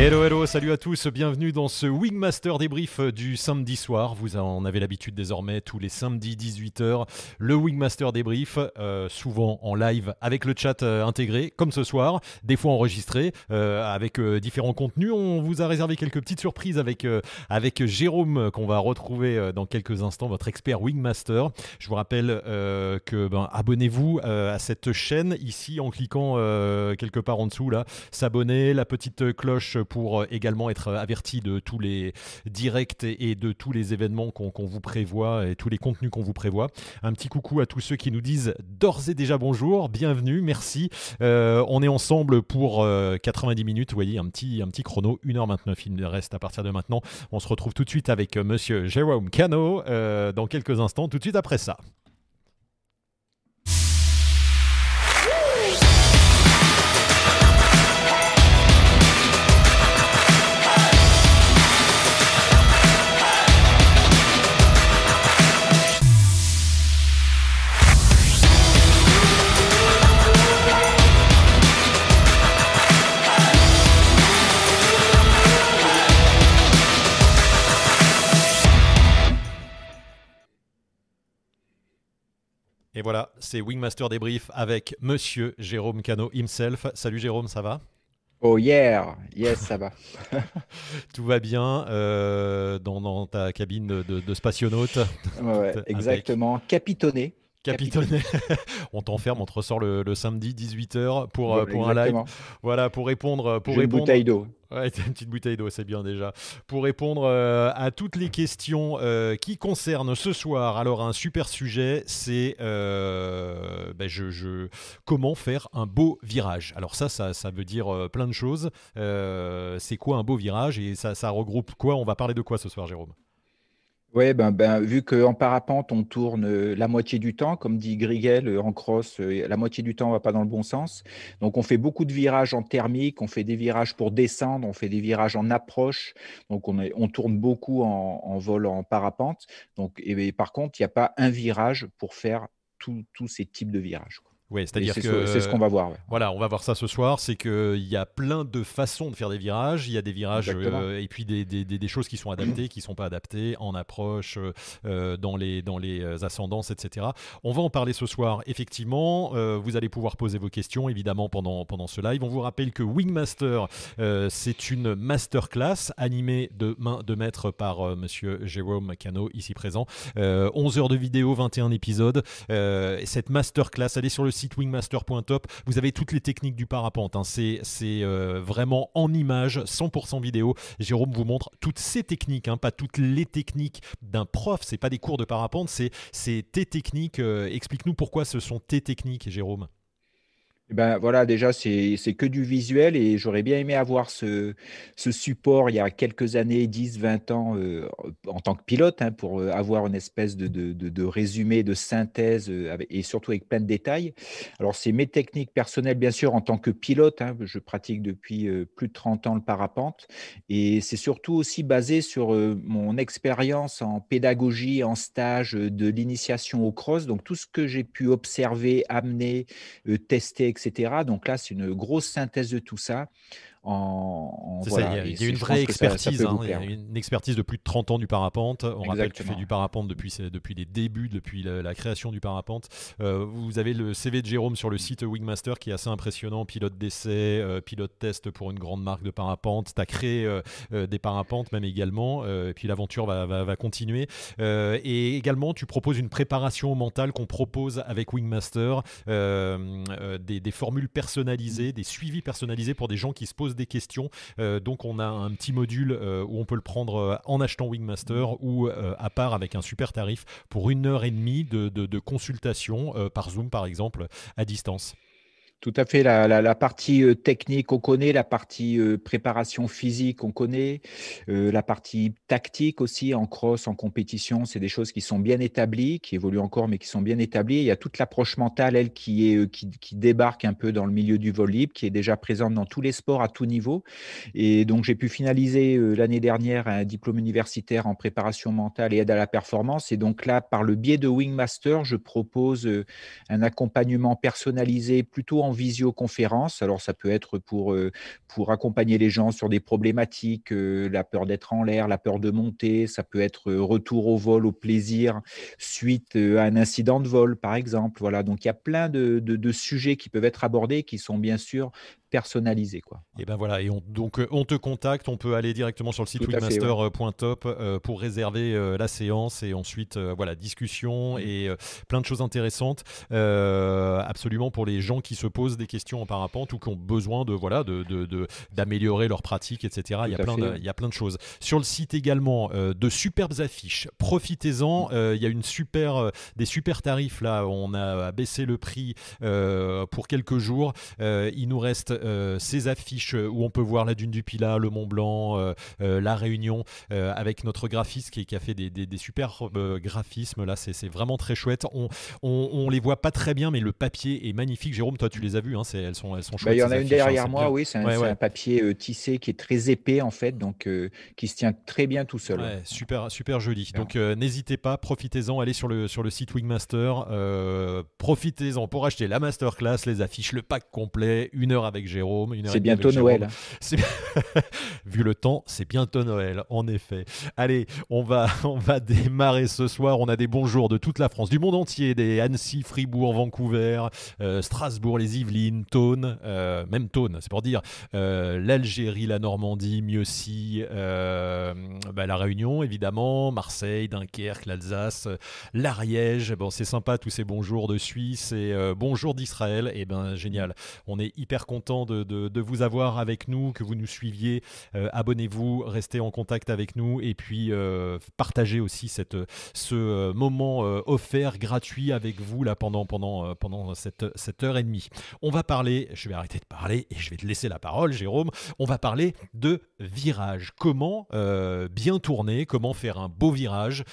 Eroeru. Salut à tous, bienvenue dans ce Wingmaster débrief du samedi soir. Vous en avez l'habitude désormais tous les samedis 18h. Le Wingmaster débrief, euh, souvent en live avec le chat euh, intégré, comme ce soir, des fois enregistré euh, avec différents contenus. On vous a réservé quelques petites surprises avec, avec Jérôme qu'on va retrouver dans quelques instants, votre expert Wingmaster. Je vous rappelle que ben, abonnez-vous à cette chaîne ici en cliquant quelque part en dessous là, s'abonner, la petite cloche pour euh, également être averti de tous les directs et de tous les événements qu'on vous prévoit et tous les contenus qu'on vous prévoit. Un petit coucou à tous ceux qui nous disent d'ores et déjà bonjour, bienvenue, merci. Euh, on est ensemble pour 90 euh, minutes, vous voyez, un petit, un petit chrono, 1h29 il reste à partir de maintenant. On se retrouve tout de suite avec monsieur Jérôme Cano dans quelques instants, tout de suite après ça. Et voilà, c'est Wingmaster Débrief avec Monsieur Jérôme Cano himself. Salut Jérôme, ça va? Oh yeah, yes, ça va. Tout va bien euh, dans, ta cabine de, de spationaute. Ouais, exactement, capitonné. Capitonné. on t'enferme, on te ressort le, samedi 18h pour, euh, pour un live. Voilà, pour répondre. Pour répondre... Une bouteille d'eau. Ouais, une petite bouteille d'eau, c'est bien déjà. Pour répondre euh, à toutes les questions euh, qui concernent ce soir, alors un super sujet, c'est ben je, je, comment faire un beau virage. Alors ça, ça, ça veut dire plein de choses. c'est quoi un beau virage et ça, ça regroupe quoi? On va parler de quoi ce soir, Jérôme? Oui, ben, ben, vu qu'en parapente, on tourne euh, la moitié du temps, comme dit Grigel, euh, en cross, euh, la moitié du temps, on va pas dans le bon sens. Donc, on fait beaucoup de virages en thermique, on fait des virages pour descendre, on fait des virages en approche. Donc, on, tourne beaucoup en, vol en parapente. Donc, et, par contre, il n'y a pas un virage pour faire tous ces types de virages. Oui, c'est-à-dire que c'est ce qu'on va voir. Voilà, on va voir ça ce soir. C'est qu'il y a plein de façons de faire des virages. Il y a des virages euh, et puis des, des, des, choses qui sont adaptées, qui ne sont pas adaptées en approche, euh, dans, les, dans les euh, ascendances, etc. On va en parler ce soir. Effectivement, vous allez pouvoir poser vos questions évidemment pendant, pendant ce live. On vous rappelle que Wingmaster, c'est une masterclass animée de main de maître par Monsieur Jérôme Cano ici présent. 11 heures de vidéo, 21 épisodes. cette masterclass, elle est sur le site wingmaster.top. Vous avez toutes les techniques du parapente. Hein. C'est euh, vraiment en image, 100% vidéo. Jérôme vous montre toutes ces techniques, hein, pas toutes les techniques d'un prof. C'est pas des cours de parapente, c'est tes techniques. Euh, explique-nous pourquoi ce sont tes techniques, Jérôme. Eh ben voilà, déjà, c'est que du visuel et j'aurais bien aimé avoir ce, ce, support il y a quelques années, 10, 20 ans, euh, en tant que pilote, hein, pour euh, avoir une espèce de, de, de, résumé, de synthèse euh, et surtout avec plein de détails. Alors, c'est mes techniques personnelles, bien sûr, en tant que pilote. Hein, je pratique depuis plus de 30 ans le parapente et c'est surtout aussi basé sur mon expérience en pédagogie, en stage de l'initiation au cross. Donc, tout ce que j'ai pu observer, amener, tester, etc donc là, c'est une grosse synthèse de tout ça en, il, y a, une vraie expertise, hein, une expertise de plus de 30 ans du parapente. On rappelle que tu fais du parapente depuis, depuis les débuts, depuis la, création du parapente. Euh, vous avez le CV de Jérôme sur le site Wingmaster qui est assez impressionnant, pilote d'essai, euh, pilote test pour une grande marque de parapente. Tu as créé euh, des parapentes même également, et puis l'aventure va, va, continuer. et également, tu proposes une préparation mentale qu'on propose avec Wingmaster, des, des formules personnalisées, des suivis personnalisés pour des gens qui se posent des questions. Euh, donc on a un petit module euh, où on peut le prendre euh, en achetant Wingmaster ou à part avec un super tarif pour une heure et demie de, de consultation par Zoom par exemple à distance. Tout à fait. La, partie euh, technique, on connaît. La partie euh, préparation physique, on connaît. Euh, la partie tactique aussi, en cross, en compétition, c'est des choses qui sont bien établies, qui évoluent encore, mais qui sont bien établies. Il y a toute l'approche mentale, elle, qui, qui, débarque un peu dans le milieu du vol libre, qui est déjà présente dans tous les sports à tout niveau. Et donc, j'ai pu finaliser l'année dernière un diplôme universitaire en préparation mentale et aide à la performance. Et donc là, par le biais de Wingmaster, je propose un accompagnement personnalisé plutôt en en visioconférence. Alors, ça peut être pour, pour accompagner les gens sur des problématiques, la peur d'être en l'air, la peur de monter, ça peut être retour au vol, au plaisir, suite à un incident de vol, par exemple. Voilà, donc il y a plein de sujets qui peuvent être abordés qui sont bien sûr personnalisé. Quoi. Et ben voilà, et on, donc euh, on te contacte, on peut aller directement sur le site webmaster.top euh, pour réserver euh, la séance et ensuite voilà discussion mm. et plein de choses intéressantes absolument pour les gens qui se posent des questions en parapente ou qui ont besoin de voilà de, d'améliorer leur pratique etc. il y a plein de, il y a plein de choses sur le site également de superbes affiches. Profitez-en, mm. il y a une super des super tarifs là, on a baissé le prix pour quelques jours. il nous reste euh, ces affiches où on peut voir la dune du Pilat, le Mont Blanc, euh, euh, la Réunion, avec notre graphiste qui, a fait des, des, super graphismes. Là, c'est vraiment très chouette. On, on, les voit pas très bien, mais le papier est magnifique. Jérôme, toi, tu les as vues. Hein, elles sont, elles sont bah, chouettes. Il y en a une derrière moi, oui. C'est un, papier tissé qui est très épais en fait, donc qui se tient très bien tout seul. super, super joli. Donc n'hésitez pas, profitez-en, allez sur le sur le site Wingmaster, profitez-en pour acheter la masterclass, les affiches, le pack complet, une heure avec Jérôme. C'est bientôt Noël. Vu le temps, c'est bientôt Noël, en effet. Allez, on va, on va démarrer ce soir. On a des bonjours de toute la France, du monde entier, des Annecy, Fribourg, Vancouver, euh, Strasbourg, les Yvelines, Thône, euh, même Thône, c'est pour dire, euh, l'Algérie, la Normandie, Mieuxy, bah, la Réunion, évidemment, Marseille, Dunkerque, l'Alsace, l'Ariège. Bon, c'est sympa tous ces bonjours de Suisse et bonjour d'Israël. Et eh ben génial. On est hyper content de, vous avoir avec nous, que vous nous suiviez. Euh, abonnez-vous, restez en contact avec nous et puis euh, partagez aussi cette, ce euh, moment offert, gratuit avec vous là pendant, pendant, pendant cette, cette heure et demie. On va parler, je vais arrêter de parler et je vais te laisser la parole, Jérôme. On va parler de virage. Comment bien tourner, comment faire un beau virage.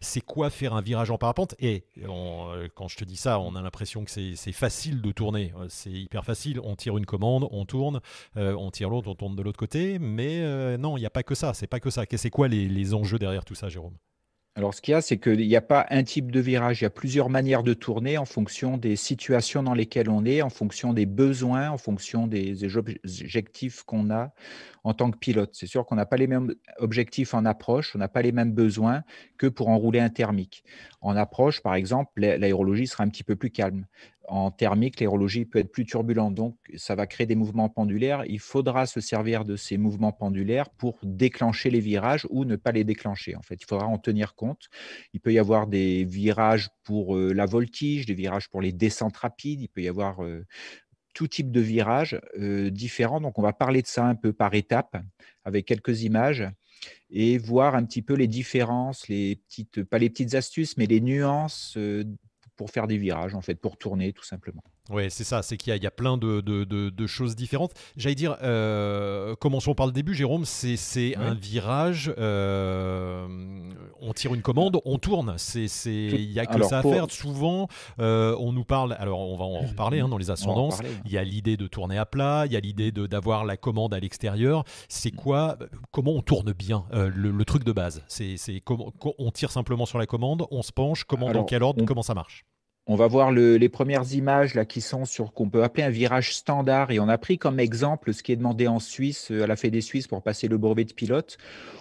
c'est quoi faire un virage en parapente? Et quand je te dis ça, on a l'impression que c'est facile de tourner. C'est hyper facile. Tire une commande, on tourne, euh, on tire l'autre, on tourne de l'autre côté. Mais euh, non, il n'y a pas que ça. C'est pas que ça. C'est quoi les, enjeux derrière tout ça, Jérôme? Alors, ce qu'il y a, c'est qu'il n'y a pas un type de virage, il y a plusieurs manières de tourner en fonction des situations dans lesquelles on est, en fonction des besoins, en fonction des objectifs qu'on a en tant que pilote. C'est sûr qu'on n'a pas les mêmes objectifs en approche, on n'a pas les mêmes besoins que pour enrouler un thermique. En approche, par exemple, l'aérologie sera un petit peu plus calme en thermique, l'aérologie peut être plus turbulente, donc ça va créer des mouvements pendulaires. Il faudra se servir de ces mouvements pendulaires pour déclencher les virages ou ne pas les déclencher. En fait, il faudra en tenir compte. Il peut y avoir des virages pour euh, la voltige, des virages pour les descentes rapides. Il peut y avoir euh, tout type de virages euh, différents. Donc, on va parler de ça un peu par étapes avec quelques images et voir un petit peu les différences, les petites, pas les petites astuces, mais les nuances pour faire des virages, en fait, pour tourner tout simplement. Oui, c'est ça, c'est qu'il y, a plein de, choses différentes. J'allais dire, euh, commençons par le début, Jérôme, c'est un virage, euh, on tire une commande, on tourne, il n'y a que ça à faire. Souvent, euh, on nous parle, alors on va en reparler hein, dans les ascendances, il y a l'idée de tourner à plat, il y a l'idée d'avoir la commande à l'extérieur. C'est mm. quoi, comment on tourne bien, le, truc de base? C'est comment on tire simplement sur la commande, on se penche, comment, dans quel ordre, comment ça marche? On va voir les premières images là qui sont sur qu'on peut appeler un virage standard et on a pris comme exemple ce qui est demandé en Suisse à la Fédé Suisse pour passer le brevet de pilote.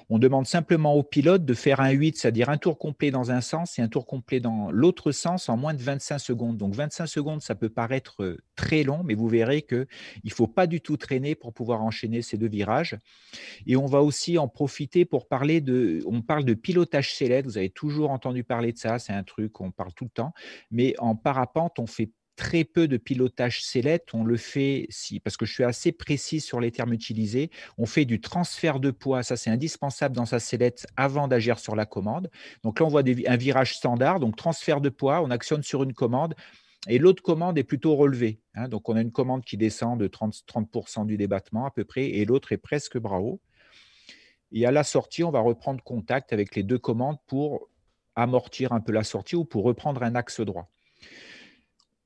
On demande simplement au pilote de faire un 8, c'est-à-dire un tour complet dans un sens et un tour complet dans l'autre sens en moins de 25 secondes. Donc 25 secondes, ça peut paraître euh, très long, mais vous verrez qu'il ne faut pas du tout traîner pour pouvoir enchaîner ces deux virages. Et on va aussi en profiter pour parler de, on parle de pilotage célèbre, vous avez toujours entendu parler de ça, c'est un truc qu'on parle tout le temps, en parapente, on fait très peu de pilotage sellette. On le fait, si, parce que je suis assez précis sur les termes utilisés, on fait du transfert de poids. Ça, c'est indispensable dans sa sellette avant d'agir sur la commande. Donc là, on voit un virage standard, donc transfert de poids, on actionne sur une commande. Et l'autre commande est plutôt relevée. Hein. donc, on a une commande qui descend de 30%, 30 du débattement à peu près, et l'autre est presque bras haut. Et à la sortie, on va reprendre contact avec les deux commandes pour amortir un peu la sortie ou pour reprendre un axe droit.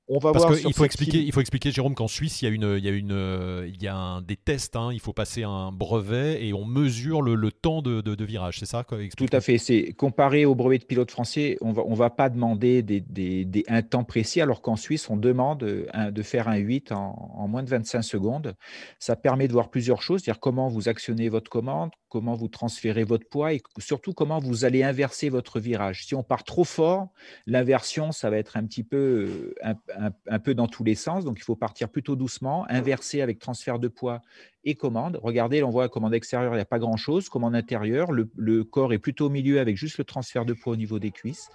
On va Parce voir sur faut expliquer, il faut expliquer, Jérôme, qu'en Suisse, il y a, une, il y a, une, euh, il y a un- des tests, hein, il faut passer un brevet et on mesure le, le temps de, de- de virage, c'est ça Tout à fait. C'est comparé au brevet de pilote français, on va, on va pas demander des, des- des- un temps précis, alors qu'en Suisse, on demande euh, un- de faire un 8 en, en moins de 25 secondes. Ça permet de voir plusieurs choses, c'est-à-dire comment vous actionnez votre commande, comment vous transférez votre poids et surtout comment vous allez inverser votre virage. Si on part trop fort, l'inversion, ça va être un petit peu, euh, dans tous les sens. Donc, il faut partir plutôt doucement, inverser avec transfert de poids et commande. Regardez, on voit commande extérieure, il n'y a pas grand-chose. Commande intérieure, le, le corps est plutôt au milieu avec juste le transfert de poids au niveau des cuisses.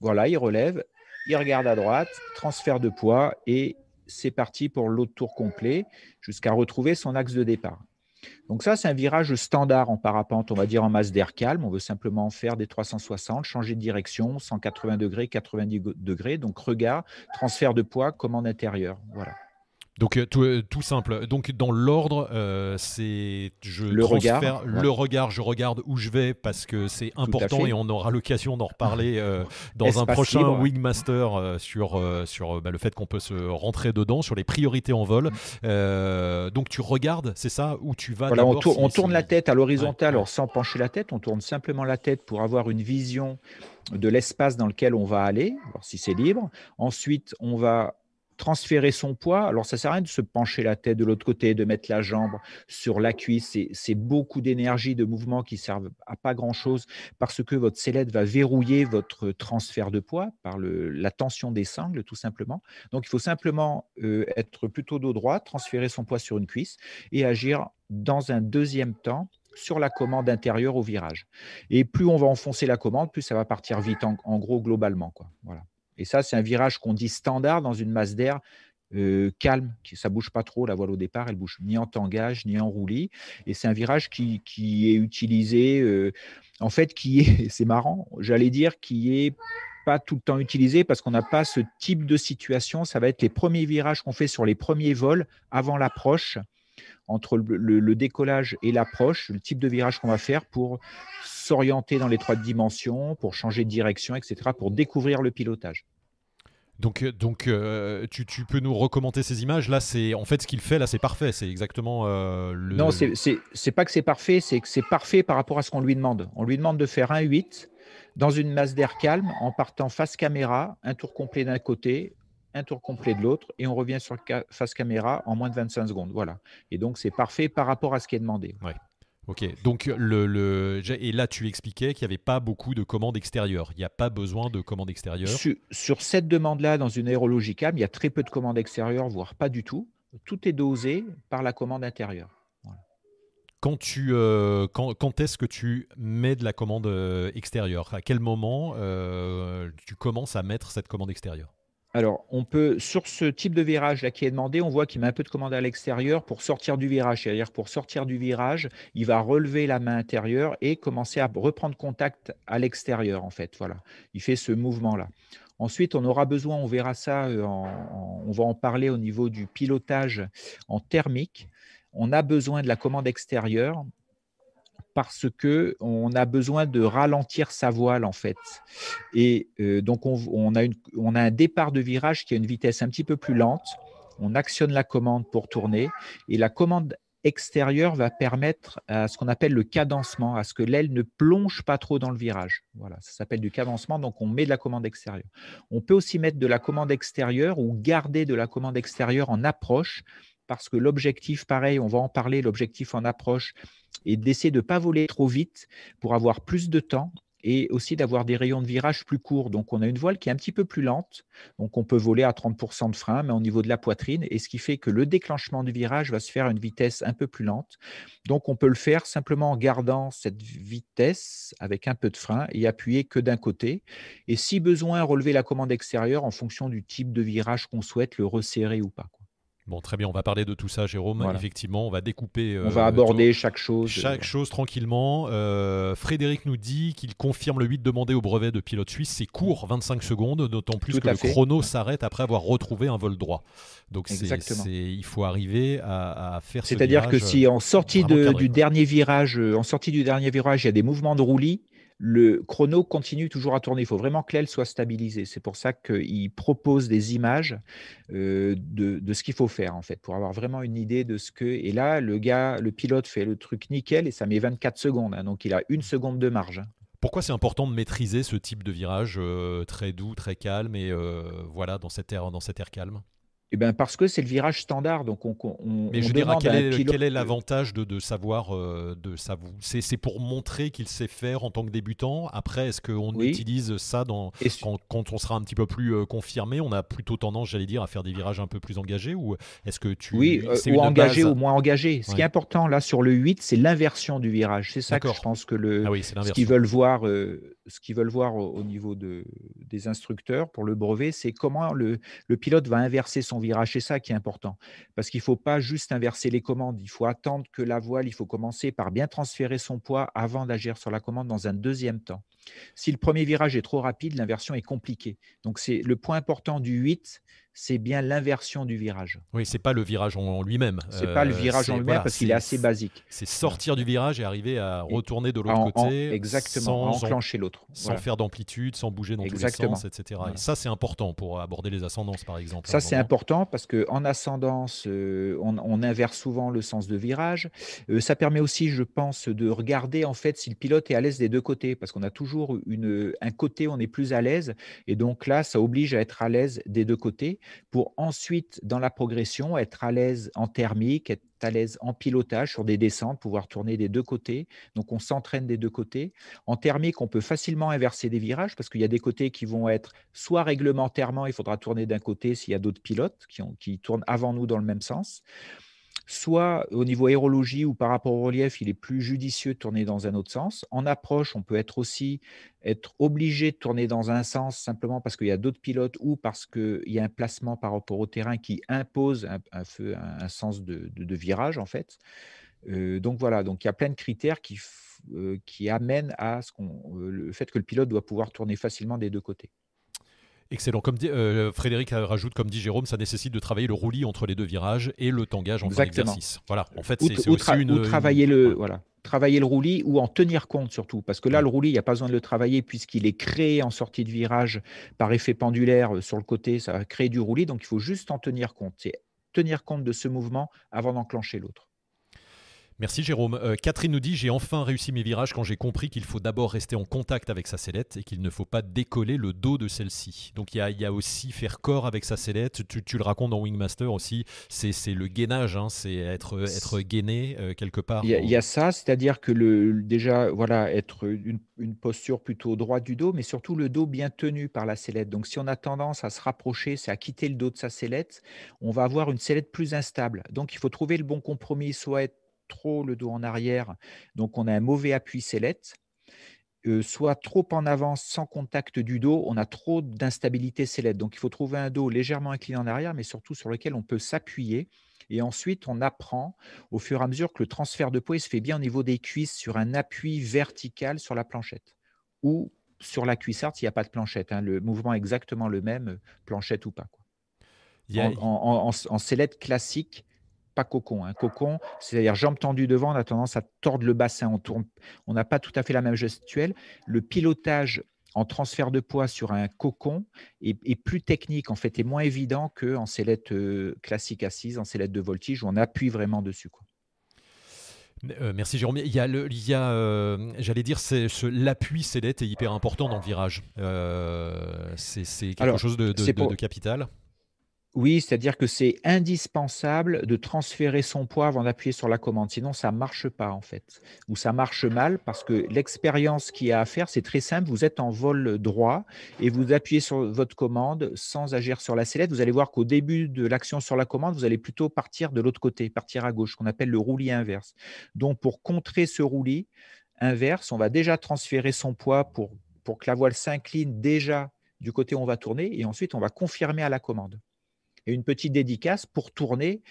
Voilà, il relève, il regarde à droite, transfert de poids et c'est parti pour l'autre tour complet jusqu'à retrouver son axe de départ. Donc ça, c'est un virage standard en parapente, on va dire en masse d'air calme. On veut simplement faire des 360, changer de direction, 180 degrés, 90 degrés. Donc regard, transfert de poids, commande intérieure. Voilà. Donc euh, tout, euh, tout simple. Donc dans l'ordre, euh, c'est je Le regard, ouais. le regard, je regarde où je vais parce que c'est important et on aura l'occasion d'en reparler euh, dans un prochain libre. Wingmaster euh, sur sur bah, le fait qu'on peut se rentrer dedans, sur les priorités en vol. Donc tu regardes, c'est ça où tu vas. Voilà, on, tour- si- on tourne si- la tête à l'horizontale, Ouais, ouais. alors sans pencher la tête, on tourne simplement la tête pour avoir une vision de l'espace dans lequel on va aller, voir si c'est libre. Ensuite, on va transférer son poids. Alors, ça sert à rien de se pencher la tête de l'autre côté, de mettre la jambe sur la cuisse. C'est- beaucoup d'énergie, de mouvement qui servent à pas grand-chose parce que votre sellette va verrouiller votre transfert de poids par la tension des sangles, tout simplement. Donc, il faut simplement euh, être plutôt dos droit, transférer son poids sur une cuisse et agir dans un deuxième temps sur la commande intérieure au virage. Et plus on va enfoncer la commande, plus ça va partir vite, en, en gros, globalement. Quoi. Voilà. Et ça, c'est un virage qu'on dit standard dans une masse d'air euh, calme, qui, ça bouge pas trop. La voile au départ, elle bouge ni en tangage, ni en roulis. Et c'est un virage qui, qui est utilisé, euh, en fait, qui est, c'est marrant, j'allais dire, qui est pas tout le temps utilisé parce qu'on n'a pas ce type de situation. Ça va être les premiers virages qu'on fait sur les premiers vols avant l'approche entre le, le- le décollage et l'approche, le type de virage qu'on va faire pour s'orienter dans les trois dimensions, pour changer de direction, etc., pour découvrir le pilotage. Donc, euh, donc euh, tu, tu peux nous recommander ces images Là, c'est en fait ce qu'il fait. Là, c'est parfait. C'est exactement euh, le. Non, c'est c'est- c'est pas que c'est parfait, c'est que c'est parfait par rapport à ce qu'on lui demande. On lui demande de faire un 8 dans une masse d'air calme en partant face caméra, un tour complet d'un côté, un tour complet de l'autre, et on revient sur face caméra en moins de 25 secondes. Voilà. Et donc, c'est parfait par rapport à ce qui est demandé. Ok, donc le, le- j'ai- et là tu expliquais qu'il n'y avait pas beaucoup de commandes extérieures. Il n'y a pas besoin de commandes extérieures. Sur, sur cette demande-là, dans une aérologie calme, il y a très peu de commandes extérieures, voire pas du tout. Tout est dosé par la commande intérieure. Quand tu, euh, quand, quand est-ce que tu mets de la commande euh, extérieure? À quel moment euh, tu commences à mettre cette commande extérieure? Alors, on peut, sur ce type de virage là qui est demandé, on voit qu'il met un peu de commande à l'extérieur pour sortir du virage. C'est-à-dire, pour sortir du virage, il va relever la main intérieure et commencer à reprendre contact à l'extérieur, en fait. Voilà. Il fait ce mouvement-là. Ensuite, on aura besoin, on verra ça, euh, on va en parler au niveau du pilotage en thermique. On a besoin de la commande extérieure parce que on a besoin de ralentir sa voile en fait. Et euh, donc on, a on a un départ de virage qui a une vitesse un petit peu plus lente. On actionne la commande pour tourner et la commande extérieure va permettre à ce qu'on appelle le cadencement, à ce que l'aile ne plonge pas trop dans le virage. Voilà, ça s'appelle du cadencement, donc on met de la commande extérieure. On peut aussi mettre de la commande extérieure ou garder de la commande extérieure en approche, parce que l'objectif, pareil, on va en parler, l'objectif en approche est d'essayer de ne pas voler trop vite pour avoir plus de temps et aussi d'avoir des rayons de virage plus courts. Donc, on a une voile qui est un petit peu plus lente. Donc, on peut voler à 30% de frein, mais au niveau de la poitrine. Et ce qui fait que le déclenchement du virage va se faire à une vitesse un peu plus lente. Donc, on peut le faire simplement en gardant cette vitesse avec un peu de frein et appuyer que d'un côté. Et si besoin, relever la commande extérieure en fonction du type de virage qu'on souhaite, le resserrer ou pas. Bon, très bien, on va parler de tout ça, Jérôme. Voilà. Effectivement, on va découper. On va euh, aborder chaque chose. Chaque chose tranquillement. Euh, Frédéric nous dit qu'il confirme le 8 demandé au brevet de pilote suisse. C'est court, 25 secondes, d'autant plus Tout que le fait. chrono s'arrête après avoir retrouvé un vol droit. Donc c'est, il faut arriver à, à faire ce C'est-à-dire que si en sortie de- cadré, du quoi. dernier virage, euh, en sortie du dernier virage, il y a des mouvements de roulis, le chrono continue toujours à tourner. Il faut vraiment que l'aile soit stabilisée. C'est pour ça qu'il propose des images euh, de, ce qu'il faut faire, en fait, pour avoir vraiment une idée de ce que. Et là, le gars, le pilote fait le truc nickel et ça met 24 secondes. Hein. donc, il a une seconde de marge. Pourquoi c'est important de maîtriser ce type de virage euh, très doux, très calme et euh, voilà dans cette air, dans air calme? Eh ben parce que c'est le virage standard. Donc on, Mais je dirais, quel, est, quel est l'avantage de, de, savoir euh, de savoir C'est pour montrer qu'il sait faire en tant que débutant. Après, est-ce qu'on utilise ça dans, quand, on sera un petit peu plus euh, confirmé On a plutôt tendance, j'allais dire, à faire des virages un peu plus engagés Ou est-ce que tu. Oui, euh, ou engagé ou moins engagé. Ce qui est important là sur le 8, c'est l'inversion du virage. C'est ça que je pense que le, ah ce qu'ils veulent voir ce qu'ils veulent voir au, niveau de, des instructeurs pour le brevet, c'est comment le, le, pilote va inverser son virage. C'est ça qui est important. Parce qu'il ne faut pas juste inverser les commandes. Il faut attendre que la voile, il faut commencer par bien transférer son poids avant d'agir sur la commande dans un deuxième temps. Si le premier virage est trop rapide, l'inversion est compliquée. Donc, c'est le point important du 8, c'est bien l'inversion du virage. Oui, c'est pas le virage en lui-même. C'est pas le euh, virage en lui-même parce qu'il est assez basique. C'est sortir du virage et arriver à retourner de l'autre côté. exactement, sans enclencher l'autre. Sans faire d'amplitude, sans bouger dans tous les sens, etc. Et ça, c'est important pour aborder les ascendances, par exemple. Ça, c'est important parce qu'en ascendance, euh, on, inverse souvent le sens de virage. Euh, ça permet aussi, je pense, de regarder en fait si le pilote est à l'aise des deux côtés parce qu'on a toujours une, un côté où on est plus à l'aise. Et donc là, ça oblige à être à l'aise des deux côtés pour ensuite, dans la progression, être à l'aise en thermique, être à l'aise en pilotage sur des descentes, pouvoir tourner des deux côtés. Donc, on s'entraîne des deux côtés. En thermique, on peut facilement inverser des virages parce qu'il y a des côtés qui vont être soit réglementairement, il faudra tourner d'un côté s'il y a d'autres pilotes qui, qui tournent avant nous dans le même sens soit au niveau aérologie ou par rapport au relief, il est plus judicieux de tourner dans un autre sens. En approche, on peut être aussi être obligé de tourner dans un sens simplement parce qu'il y a d'autres pilotes ou parce qu'il y a un placement par rapport au terrain qui impose un, un, sens de, virage en fait. Euh, donc voilà, donc il y a plein de critères qui, euh, amènent à ce euh, le fait que le pilote doit pouvoir tourner facilement des deux côtés. Excellent. Comme dit, euh, Frédéric rajoute, comme dit Jérôme, ça nécessite de travailler le roulis entre les deux virages et le tangage entre l'exercice. Voilà. En fait, c'est aussi une, travailler le voilà travailler le roulis ou en tenir compte surtout. Parce que là, le roulis, il n'y a pas besoin de le travailler puisqu'il est créé en sortie de virage par effet pendulaire euh, sur le côté, ça va créer du roulis. Donc, il faut juste en tenir compte. C'est tenir compte de ce mouvement avant d'enclencher l'autre. Merci Jérôme. Euh, Catherine nous dit J'ai enfin réussi mes virages quand j'ai compris qu'il faut d'abord rester en contact avec sa sellette et qu'il ne faut pas décoller le dos de celle-ci. Donc il y, a, aussi faire corps avec sa sellette. Tu, le racontes dans Wingmaster aussi. C'est le gainage, hein. c'est être, être gainé euh, quelque part. Il y, a ça, c'est-à-dire que le, déjà, voilà, être une, une, posture plutôt droite du dos, mais surtout le dos bien tenu par la sellette. Donc si on a tendance à se rapprocher, c'est à quitter le dos de sa sellette, on va avoir une sellette plus instable. Donc il faut trouver le bon compromis, soit être trop le dos en arrière, donc on a un mauvais appui sellette, euh, soit trop en avance sans contact du dos, on a trop d'instabilité sellette. Donc il faut trouver un dos légèrement incliné en arrière, mais surtout sur lequel on peut s'appuyer. Et ensuite, on apprend au fur et à mesure que le transfert de poids se fait bien au niveau des cuisses sur un appui vertical sur la planchette. Ou sur la cuissarde s'il n'y a pas de planchette. Hein. le mouvement est exactement le même, planchette ou pas. Quoi. En, en, sellette classique, pas cocon. Un hein. cocon, c'est-à-dire jambes tendues devant, on a tendance à tordre le bassin. On tourne, on n'a pas tout à fait la même gestuelle. Le pilotage en transfert de poids sur un cocon est, plus technique en fait, est moins évident qu'en sellette euh, classique assise, en sellette de voltige où on appuie vraiment dessus. Quoi. Euh, merci Jérôme. Il y a, a euh, j'allais dire, ce, l'appui sellette est hyper important dans le virage. c'est, quelque chose de, de capital. Oui, c'est-à-dire que c'est indispensable de transférer son poids avant d'appuyer sur la commande. Sinon, ça ne marche pas, en fait. Ou ça marche mal parce que l'expérience qu'il y a à faire, c'est très simple. Vous êtes en vol droit et vous appuyez sur votre commande sans agir sur la sellette. Vous allez voir qu'au début de l'action sur la commande, vous allez plutôt partir de l'autre côté, partir à gauche, qu'on appelle le roulis inverse. Donc, pour contrer ce roulis inverse, on va déjà transférer son poids pour, pour que la voile s'incline déjà du côté où on va tourner et ensuite, on va confirmer à la commande. Et une petite dédicace pour tourner.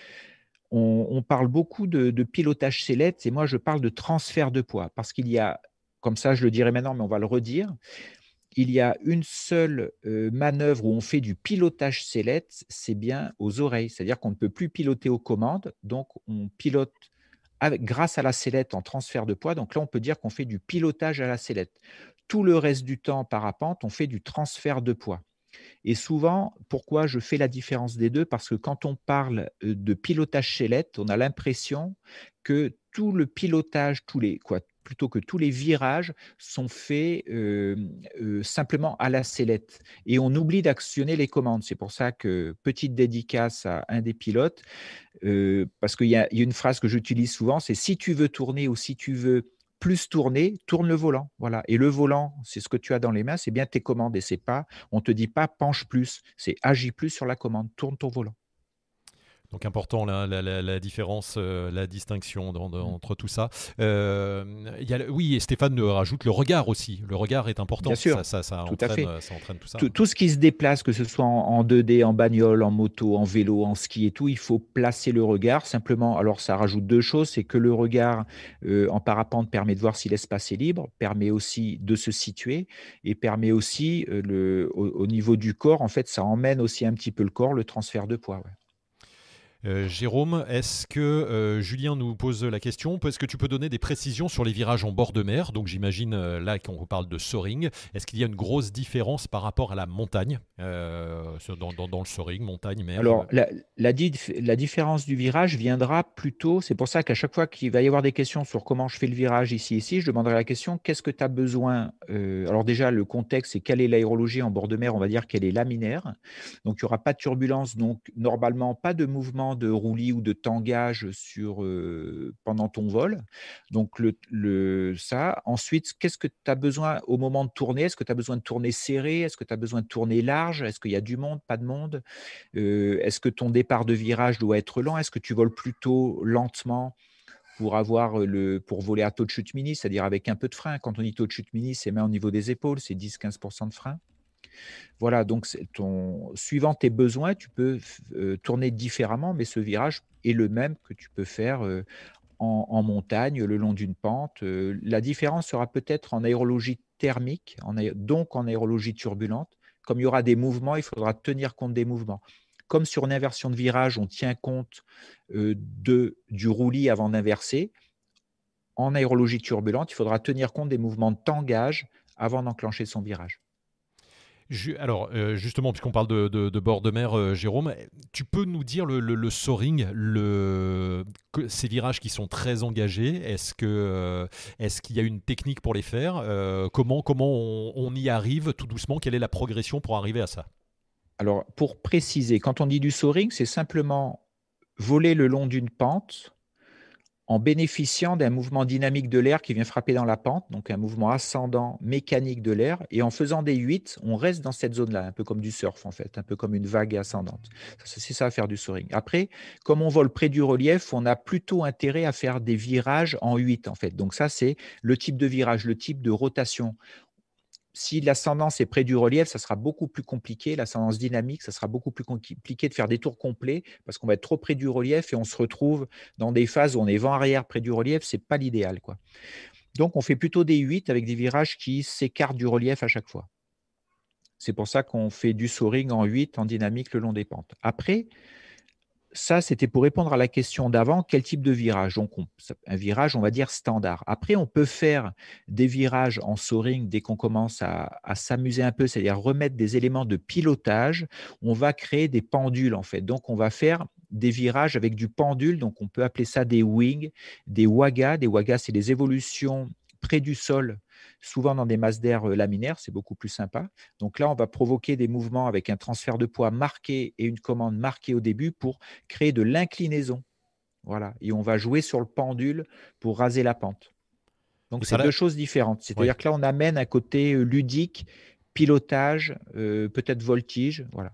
On, parle beaucoup de, pilotage sellette et moi je parle de transfert de poids parce qu'il y a, comme ça je le dirai maintenant, mais on va le redire, il y a une seule euh, manœuvre où on fait du pilotage sellette, c'est bien aux oreilles. C'est-à-dire qu'on ne peut plus piloter aux commandes, donc on pilote grâce à la sellette en transfert de poids. Donc là, on peut dire qu'on fait du pilotage à la sellette. tout le reste du temps, parapente, on fait du transfert de poids. Et souvent, pourquoi je fais la différence des deux? Parce que quand on parle de pilotage sellette, on a l'impression que tout le pilotage, tous les, quoi, plutôt que tous les virages sont faits simplement à la sellette. Et on oublie d'actionner les commandes. C'est pour ça que, petite dédicace à un des pilotes, parce qu'il y, a une phrase que j'utilise souvent, c'est si tu veux tourner ou si tu veux plus tourner, tourne le volant. Voilà. Et le volant, c'est ce que tu as dans les mains, c'est bien tes commandes. Et c'est pas, on te dit pas penche plus, c'est agis plus sur la commande, tourne ton volant. Donc important la, la, différence, euh, la distinction mm. entre tout ça. Euh, y a, oui, et Stéphane rajoute le regard aussi. Le regard est important. Bien sûr, ça, ça, tout entraîne, à fait. Ça entraîne tout ça. Tout, ce qui se déplace, que ce soit en, 2D, en bagnole, en moto, en vélo, en ski et tout, il faut placer le regard. Simplement, alors ça rajoute deux choses, c'est que le regard euh, en parapente permet de voir si l'espace est libre, permet aussi de se situer et permet aussi le, au, niveau du corps, en fait, ça emmène aussi un petit peu le corps, le transfert de poids. Euh, Jérôme, est-ce que euh, Julien nous pose la question Est-ce que tu peux donner des précisions sur les virages en bord de mer? Donc j'imagine euh, là qu'on parle de soaring. Est-ce qu'il y a une grosse différence par rapport à la montagne? Dans, le soaring, montagne, mer Alors la, la, différence du virage viendra plutôt, c'est pour ça qu'à chaque fois qu'il va y avoir des questions sur comment je fais le virage ici, ici, je demanderai la question qu'est-ce que tu as besoin Alors déjà, le contexte, c'est quelle est l'aérologie en bord de mer? On va dire qu'elle est laminaire. Donc il n'y aura pas de turbulence, donc normalement pas de mouvement de roulis ou de tangage sur, pendant ton vol. Donc, le, ça. Ensuite, qu'est-ce que tu as besoin au moment de tourner? Est-ce que tu as besoin de tourner serré? Est-ce que tu as besoin de tourner large? Est-ce qu'il y a du monde? Pas de monde? Est-ce que ton départ de virage doit être lent? Est-ce que tu voles plutôt lentement pour avoir le pour voler à taux de chute mini, c'est-à-dire avec un peu de frein. Quand on dit taux de chute mini, c'est main au niveau des épaules, c'est 10-15% de frein. Voilà, donc ton, suivant tes besoins, tu peux euh, tourner différemment, mais ce virage est le même que tu peux faire euh, en, montagne, le long d'une pente. Euh, la différence sera peut-être en aérologie thermique, donc en aérologie turbulente. Comme il y aura des mouvements, il faudra tenir compte des mouvements. Comme sur une inversion de virage, on tient compte de, du roulis avant d'inverser. En aérologie turbulente, il faudra tenir compte des mouvements de tangage avant d'enclencher son virage alors, euh, justement, puisqu'on parle de, bord de mer, euh, Jérôme, tu peux nous dire le, soaring, ces virages qui sont très engagés, euh, est-ce qu'il y a une technique pour les faire Comment, comment on, y arrive tout doucement? Quelle est la progression pour arriver à ça? Alors, pour préciser, quand on dit du soaring, c'est simplement voler le long d'une pente en bénéficiant d'un mouvement dynamique de l'air qui vient frapper dans la pente, donc un mouvement ascendant mécanique de l'air. Et en faisant des 8, on reste dans cette zone-là, un peu comme du surf en fait, un peu comme une vague ascendante. C'est ça à faire du soaring. Après, comme on vole près du relief, on a plutôt intérêt à faire des virages en 8 en fait. Donc ça, c'est le type de virage, le type de rotation si l'ascendance est près du relief, ça sera beaucoup plus compliqué. L'ascendance dynamique, ça sera beaucoup plus compliqué de faire des tours complets parce qu'on va être trop près du relief et on se retrouve dans des phases où on est vent arrière près du relief. C'est pas l'idéal, quoi. Donc, on fait plutôt des 8 avec des virages qui s'écartent du relief à chaque fois. C'est pour ça qu'on fait du soaring en 8 en dynamique le long des pentes. Après, ça, c'était pour répondre à la question d'avant, quel type de virage? Un virage, on va dire standard. Après, on peut faire des virages en soaring dès qu'on commence à, s'amuser un peu, c'est-à-dire remettre des éléments de pilotage. On va créer des pendules, en fait. Donc, on va faire des virages avec du pendule. Donc, on peut appeler ça des wings, des wagas. Des wagas, c'est des évolutions près du sol souvent dans des masses d'air euh, laminaires, c'est beaucoup plus sympa. Donc là, on va provoquer des mouvements avec un transfert de poids marqué et une commande marquée au début pour créer de l'inclinaison. Voilà. Et on va jouer sur le pendule pour raser la pente. Donc c'est deux choses différentes. C'est-à-dire que là, on amène un côté euh, ludique, pilotage, euh, peut-être voltige. Voilà.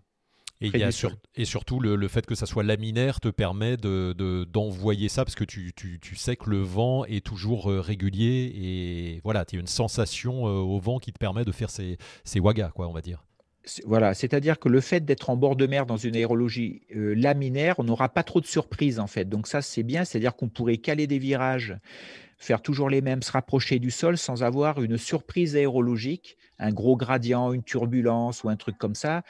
Et, il y a et surtout, le, fait que ça soit laminaire te permet d'envoyer de, ça parce que tu, tu, tu, sais que le vent est toujours euh, régulier et voilà, tu as une sensation euh, au vent qui te permet de faire ces, ces wagas, quoi, on va dire. Voilà, c'est-à-dire que le fait d'être en bord de mer dans une aérologie euh, laminaire, on n'aura pas trop de surprises en fait. Donc ça, c'est bien, c'est-à-dire qu'on pourrait caler des virages, faire toujours les mêmes, se rapprocher du sol sans avoir une surprise aérologique, un gros gradient, une turbulence ou un truc comme ça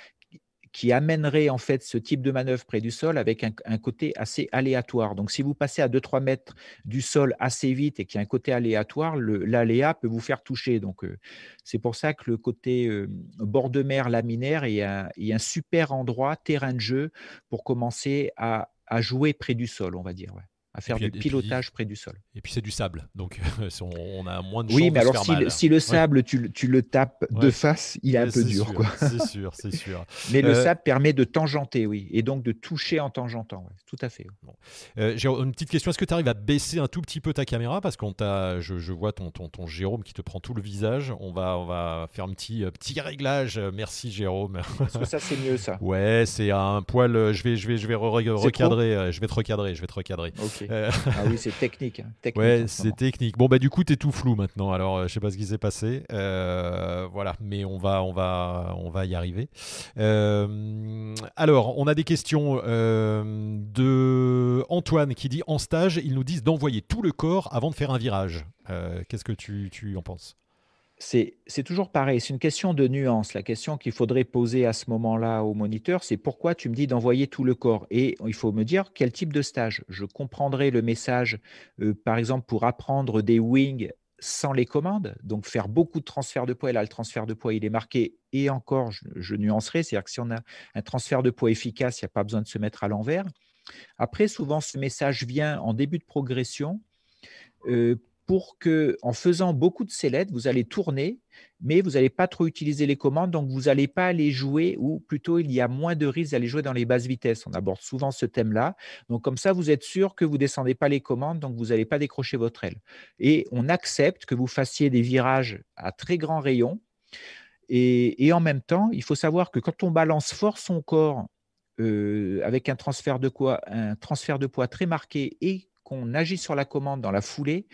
qui amènerait en fait ce type de manœuvre près du sol avec un, côté assez aléatoire. Donc si vous passez à 2-3 mètres du sol assez vite et qu'il y a un côté aléatoire, l'aléa peut vous faire toucher. Donc euh, c'est pour ça que le côté euh, bord de mer laminaire est un, super endroit, terrain de jeu pour commencer à, jouer près du sol, on va dire. À faire du pilotage près du sol. Et puis c'est du sable, donc on a moins de oui, mais alors si, Le, si le sable, tu, tu, le tapes de face, il est un peu dur. C'est sûr, c'est sûr. mais le euh, sable permet de tangenter, oui, et donc de toucher en tangentant, tout à fait. Euh, j'ai une petite question, est-ce que tu arrives à baisser un tout petit peu ta caméra? Parce qu'on t'a, je, je, vois ton, ton, ton, Jérôme qui te prend tout le visage. On va, on va faire un petit, euh, petit réglage. Merci Jérôme. Parce que ça c'est mieux ça. Ouais, c'est un poil, je vais, je vais, je vais recadrer, je vais te recadrer, je vais te recadrer. Euh, ah oui, c'est technique. Hein. technique ouais, c'est technique. Bon, bah du coup, tu es tout flou maintenant. Alors, euh, je sais pas ce qui s'est passé. Euh, voilà, mais on va, on va, on va y arriver. alors, on a des questions de Antoine qui dit en stage, ils nous disent d'envoyer tout le corps avant de faire un virage. Qu'est-ce que tu, tu en penses? C'est toujours pareil, c'est une question de nuance. La question qu'il faudrait poser à ce moment-là au moniteur, c'est pourquoi tu me dis d'envoyer tout le corps? Et il faut me dire quel type de stage. Je comprendrai le message, euh, par exemple, pour apprendre des wings sans les commandes, donc faire beaucoup de transferts de poids. Et là, le transfert de poids, il est marqué. Et encore, je, nuancerai, c'est-à-dire que si on a un transfert de poids efficace, il n'y a pas besoin de se mettre à l'envers. Après, souvent, ce message vient en début de progression. Euh, pour que, en faisant beaucoup de sellettes, vous allez tourner, mais vous n'allez pas trop utiliser les commandes, donc vous n'allez pas aller jouer, ou plutôt il y a moins de risques d'aller jouer dans les basses vitesses. On aborde souvent ce thème-là. Donc comme ça, vous êtes sûr que vous ne descendez pas les commandes, donc vous n'allez pas décrocher votre aile. Et on accepte que vous fassiez des virages à très grand rayon. Et, en même temps, il faut savoir que quand on balance fort son corps euh, avec un transfert, de un transfert de poids très marqué et qu'on agit sur la commande dans la foulée,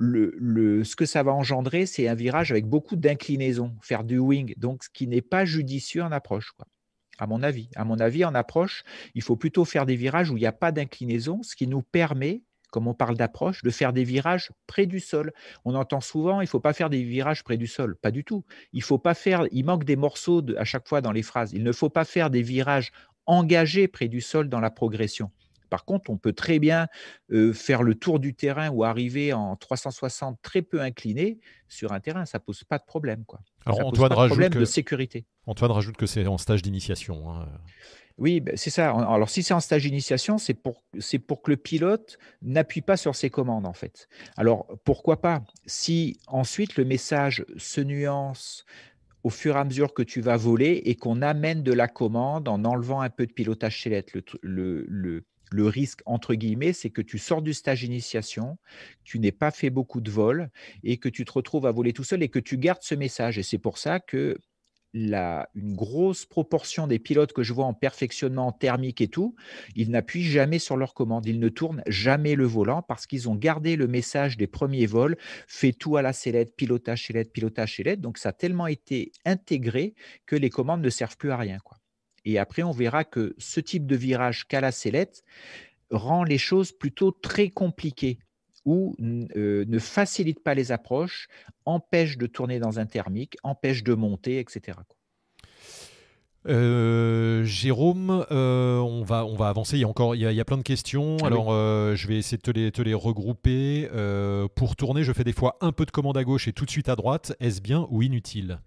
ce que ça va engendrer, c'est un virage avec beaucoup d'inclinaison, faire du wing, donc ce qui n'est pas judicieux en approche. Quoi à mon avis. À mon avis, en approche, il faut plutôt faire des virages où il n'y a pas d'inclinaison, ce qui nous permet, comme on parle d'approche, de faire des virages près du sol. On entend souvent, il ne faut pas faire des virages près du sol. Pas du tout. Il faut pas faire, il manque des morceaux à chaque fois dans les phrases. Il ne faut pas faire des virages engagés près du sol dans la progression. Par contre, on peut très bien faire le tour du terrain ou arriver en 360 très peu incliné sur un terrain. Ça ne pose pas de problème. Quoi. Alors, Antoine pas de problème de sécurité. Antoine rajoute que c'est en stage d'initiation. Hein. Oui, ben, c'est ça. Alors, si c'est en stage d'initiation, c'est pour, pour que le pilote n'appuie pas sur ses commandes, en fait. Alors, pourquoi pas? Si ensuite le message se nuance, au fur et à mesure que tu vas voler et qu'on amène de la commande en enlevant un peu de pilotage chez le, le, le risque, entre guillemets, c'est que tu sors du stage initiation, tu n'es pas fait beaucoup de vols et que tu te retrouves à voler tout seul et que tu gardes ce message. Et c'est pour ça que la, grosse proportion des pilotes que je vois en perfectionnement thermique et tout, ils n'appuient jamais sur leur commande, ils ne tournent jamais le volant parce qu'ils ont gardé le message des premiers vols, fait tout à la sellette, pilotage sellette, pilotage sellette. Donc ça a tellement été intégré que les commandes ne servent plus à rien. Quoi. Et après, on verra que ce type de virage qu'à la sellette rend les choses plutôt très compliquées ou euh, ne facilite pas les approches, empêche de tourner dans un thermique, empêche de monter, etc. Euh, Jérôme, euh, on, va, on va avancer. Il y a encore il y a, plein de questions. Ah Alors, je vais essayer de te les, te les regrouper. pour tourner, je fais des fois un peu de commande à gauche et tout de suite à droite. Est-ce bien ou inutile?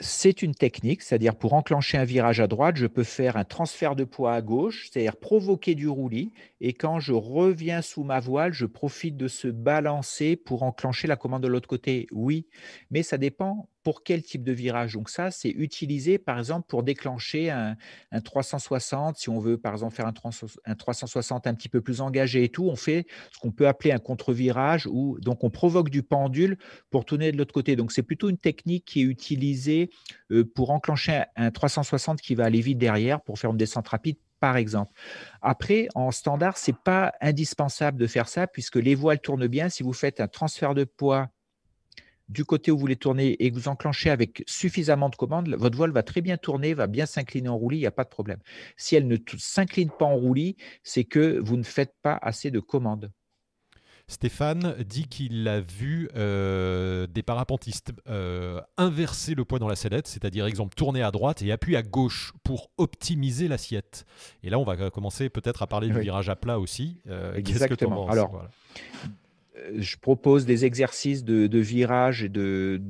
C'est une technique, c'est-à-dire pour enclencher un virage à droite, je peux faire un transfert de poids à gauche, c'est-à-dire provoquer du roulis, et quand je reviens sous ma voile, je profite de se balancer pour enclencher la commande de l'autre côté. Oui, mais ça dépend pour quel type de virage. Donc ça, c'est utilisé par exemple pour déclencher un, 360. Si on veut par exemple faire un, un, 360 un petit peu plus engagé et tout, on fait ce qu'on peut appeler un contre-virage où donc on provoque du pendule pour tourner de l'autre côté. Donc c'est plutôt une technique qui est utilisée euh, pour enclencher un 360 qui va aller vite derrière pour faire une descente rapide par exemple. Après, en standard, ce n'est pas indispensable de faire ça puisque les voiles tournent bien. Si vous faites un transfert de poids du côté où vous voulez tourner et que vous enclenchez avec suffisamment de commandes, votre voile va très bien tourner, va bien s'incliner en roulis, il n'y a pas de problème. Si elle ne s'incline pas en roulis, c'est que vous ne faites pas assez de commandes. Stéphane dit qu'il a vu euh, des parapentistes euh, inverser le poids dans la sellette, c'est-à-dire exemple tourner à droite et appuyer à gauche pour optimiser l'assiette. Et là, on va commencer peut-être à parler du virage à plat aussi. Exactement. Alors, je propose des exercices de, virage et de,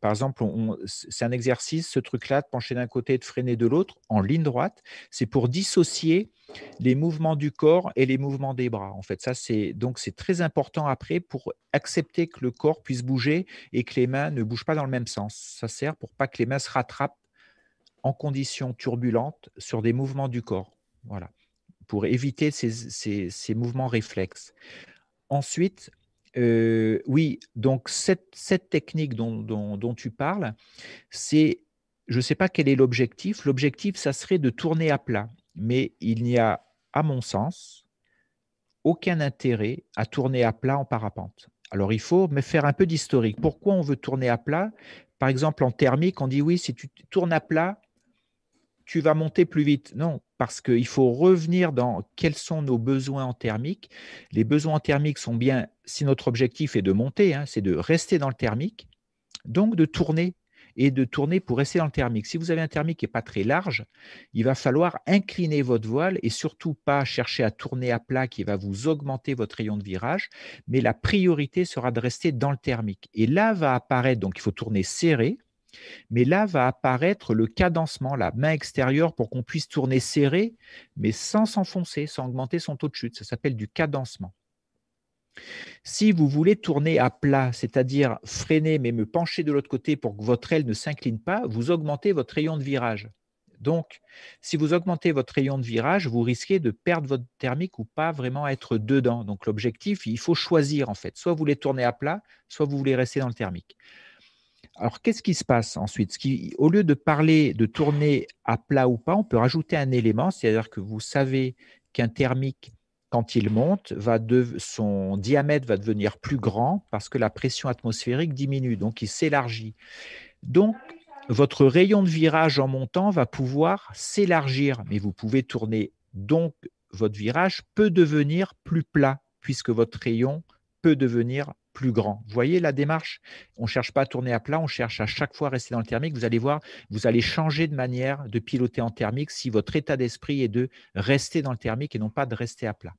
par exemple, c'est un exercice, ce truc-là, de pencher d'un côté et de freiner de l'autre en ligne droite. C'est pour dissocier les mouvements du corps et les mouvements des bras. En fait, ça, c'est donc c'est très important après pour accepter que le corps puisse bouger et que les mains ne bougent pas dans le même sens. Ça sert pour pas que les mains se rattrapent en conditions turbulentes sur des mouvements du corps. Voilà, pour éviter ces, ces mouvements réflexes. Ensuite, euh, oui, donc cette, technique dont, tu parles, c'est, je ne sais pas quel est l'objectif. L'objectif, ça serait de tourner à plat. Mais il n'y a, à mon sens, aucun intérêt à tourner à plat en parapente. Alors, il faut me faire un peu d'historique. Pourquoi on veut tourner à plat? Par exemple, en thermique, on dit oui, si tu tournes à plat, tu vas monter plus vite. Non, parce qu'il faut revenir dans quels sont nos besoins en thermique. Les besoins en thermique sont bien, si notre objectif est de monter, hein, c'est de rester dans le thermique, donc de tourner et de tourner pour rester dans le thermique. Si vous avez un thermique qui n'est pas très large, il va falloir incliner votre voile et surtout pas chercher à tourner à plat qui va vous augmenter votre rayon de virage, mais la priorité sera de rester dans le thermique. Et là va apparaître, donc il faut tourner serré, mais là va apparaître le cadencement, la main extérieure pour qu'on puisse tourner serré, mais sans s'enfoncer, sans augmenter son taux de chute. Ça s'appelle du cadencement. Si vous voulez tourner à plat, c'est-à-dire freiner mais me pencher de l'autre côté pour que votre aile ne s'incline pas, vous augmentez votre rayon de virage. Donc, si vous augmentez votre rayon de virage, vous risquez de perdre votre thermique ou pas vraiment être dedans. Donc, l'objectif, il faut choisir en fait. Soit vous voulez tourner à plat, soit vous voulez rester dans le thermique. Alors, qu'est-ce qui se passe ensuite? Au lieu de parler de tourner à plat ou pas, on peut rajouter un élément, c'est-à-dire que vous savez qu'un thermique, quand il monte, son diamètre va devenir plus grand parce que la pression atmosphérique diminue, donc il s'élargit. Donc, votre rayon de virage en montant va pouvoir s'élargir, mais vous pouvez tourner. Donc, votre virage peut devenir plus plat puisque votre rayon peut devenir plus grand. Vous voyez la démarche? On ne cherche pas à tourner à plat, on cherche à chaque fois à rester dans le thermique. Vous allez voir, vous allez changer de manière de piloter en thermique si votre état d'esprit est de rester dans le thermique et non pas de rester à plat.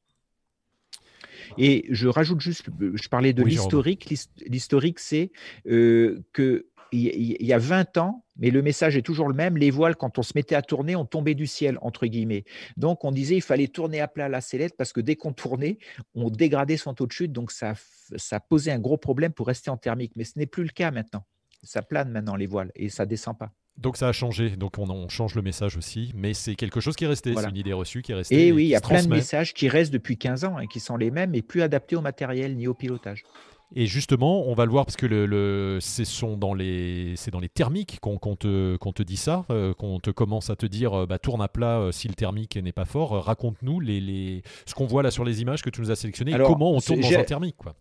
Et je rajoute juste, je parlais de l'historique. L'historique, c'est euh, que il y a 20 ans, mais le message est toujours le même, les voiles, quand on se mettait à tourner, on tombait du ciel, entre guillemets. Donc, on disait il fallait tourner à plat la sellette parce que dès qu'on tournait, on dégradait son taux de chute, donc ça, ça posait un gros problème pour rester en thermique. Mais ce n'est plus le cas maintenant. Ça plane maintenant, les voiles, et ça descend pas. Donc ça a changé, donc on, change le message aussi, mais c'est quelque chose qui est resté, c'est une idée reçue qui est restée. Et oui, il y a plein de messages qui restent depuis 15 ans et qui sont les mêmes et plus adaptés au matériel ni au pilotage. Et justement, on va le voir parce que le, c'est dans les, dans les thermiques qu'on te, te, dit ça, euh, qu'on te commence à te dire euh, bah, tourne à plat euh, si le thermique n'est pas fort. Raconte-nous les, les, ce qu'on voit là sur les images que tu nous as sélectionnées et comment on tourne dans un thermique. Quoi.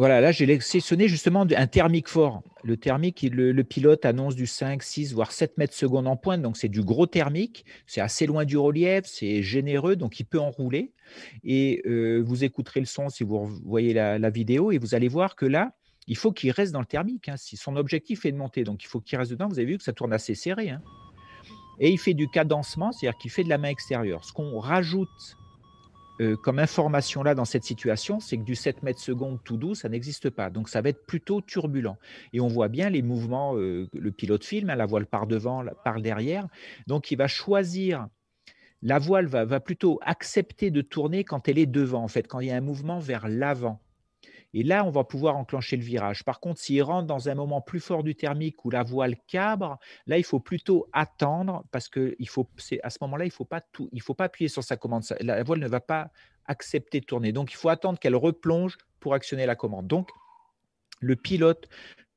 Voilà, là, j'ai sélectionné justement un thermique fort. Le thermique, le, pilote annonce du 5, 6, voire 7 mètres secondes en pointe. Donc, c'est du gros thermique. C'est assez loin du relief. C'est généreux. Donc, il peut enrouler. Et euh, vous écouterez le son si vous voyez la, vidéo. Et vous allez voir que là, il faut qu'il reste dans le thermique. Hein. Si son objectif est de monter, donc il faut qu'il reste dedans. Vous avez vu que ça tourne assez serré. Hein. Et il fait du cadencement, c'est-à-dire qu'il fait de la main extérieure. Ce qu'on rajoute euh, comme information là dans cette situation, c'est que du 7 mètres secondes tout doux, ça n'existe pas. Donc ça va être plutôt turbulent. Et on voit bien les mouvements, euh, le pilote filme, hein, la voile par devant, par derrière. Donc il va choisir, la voile va, va plutôt accepter de tourner quand elle est devant, en fait, quand il y a un mouvement vers l'avant. Et là, on va pouvoir enclencher le virage. Par contre, s'il rentre dans un moment plus fort du thermique où la voile cabre, là, il faut plutôt attendre parce que à ce moment-là, il ne faut, faut pas appuyer sur sa commande. La voile ne va pas accepter de tourner. Donc, il faut attendre qu'elle replonge pour actionner la commande. Donc, le pilote,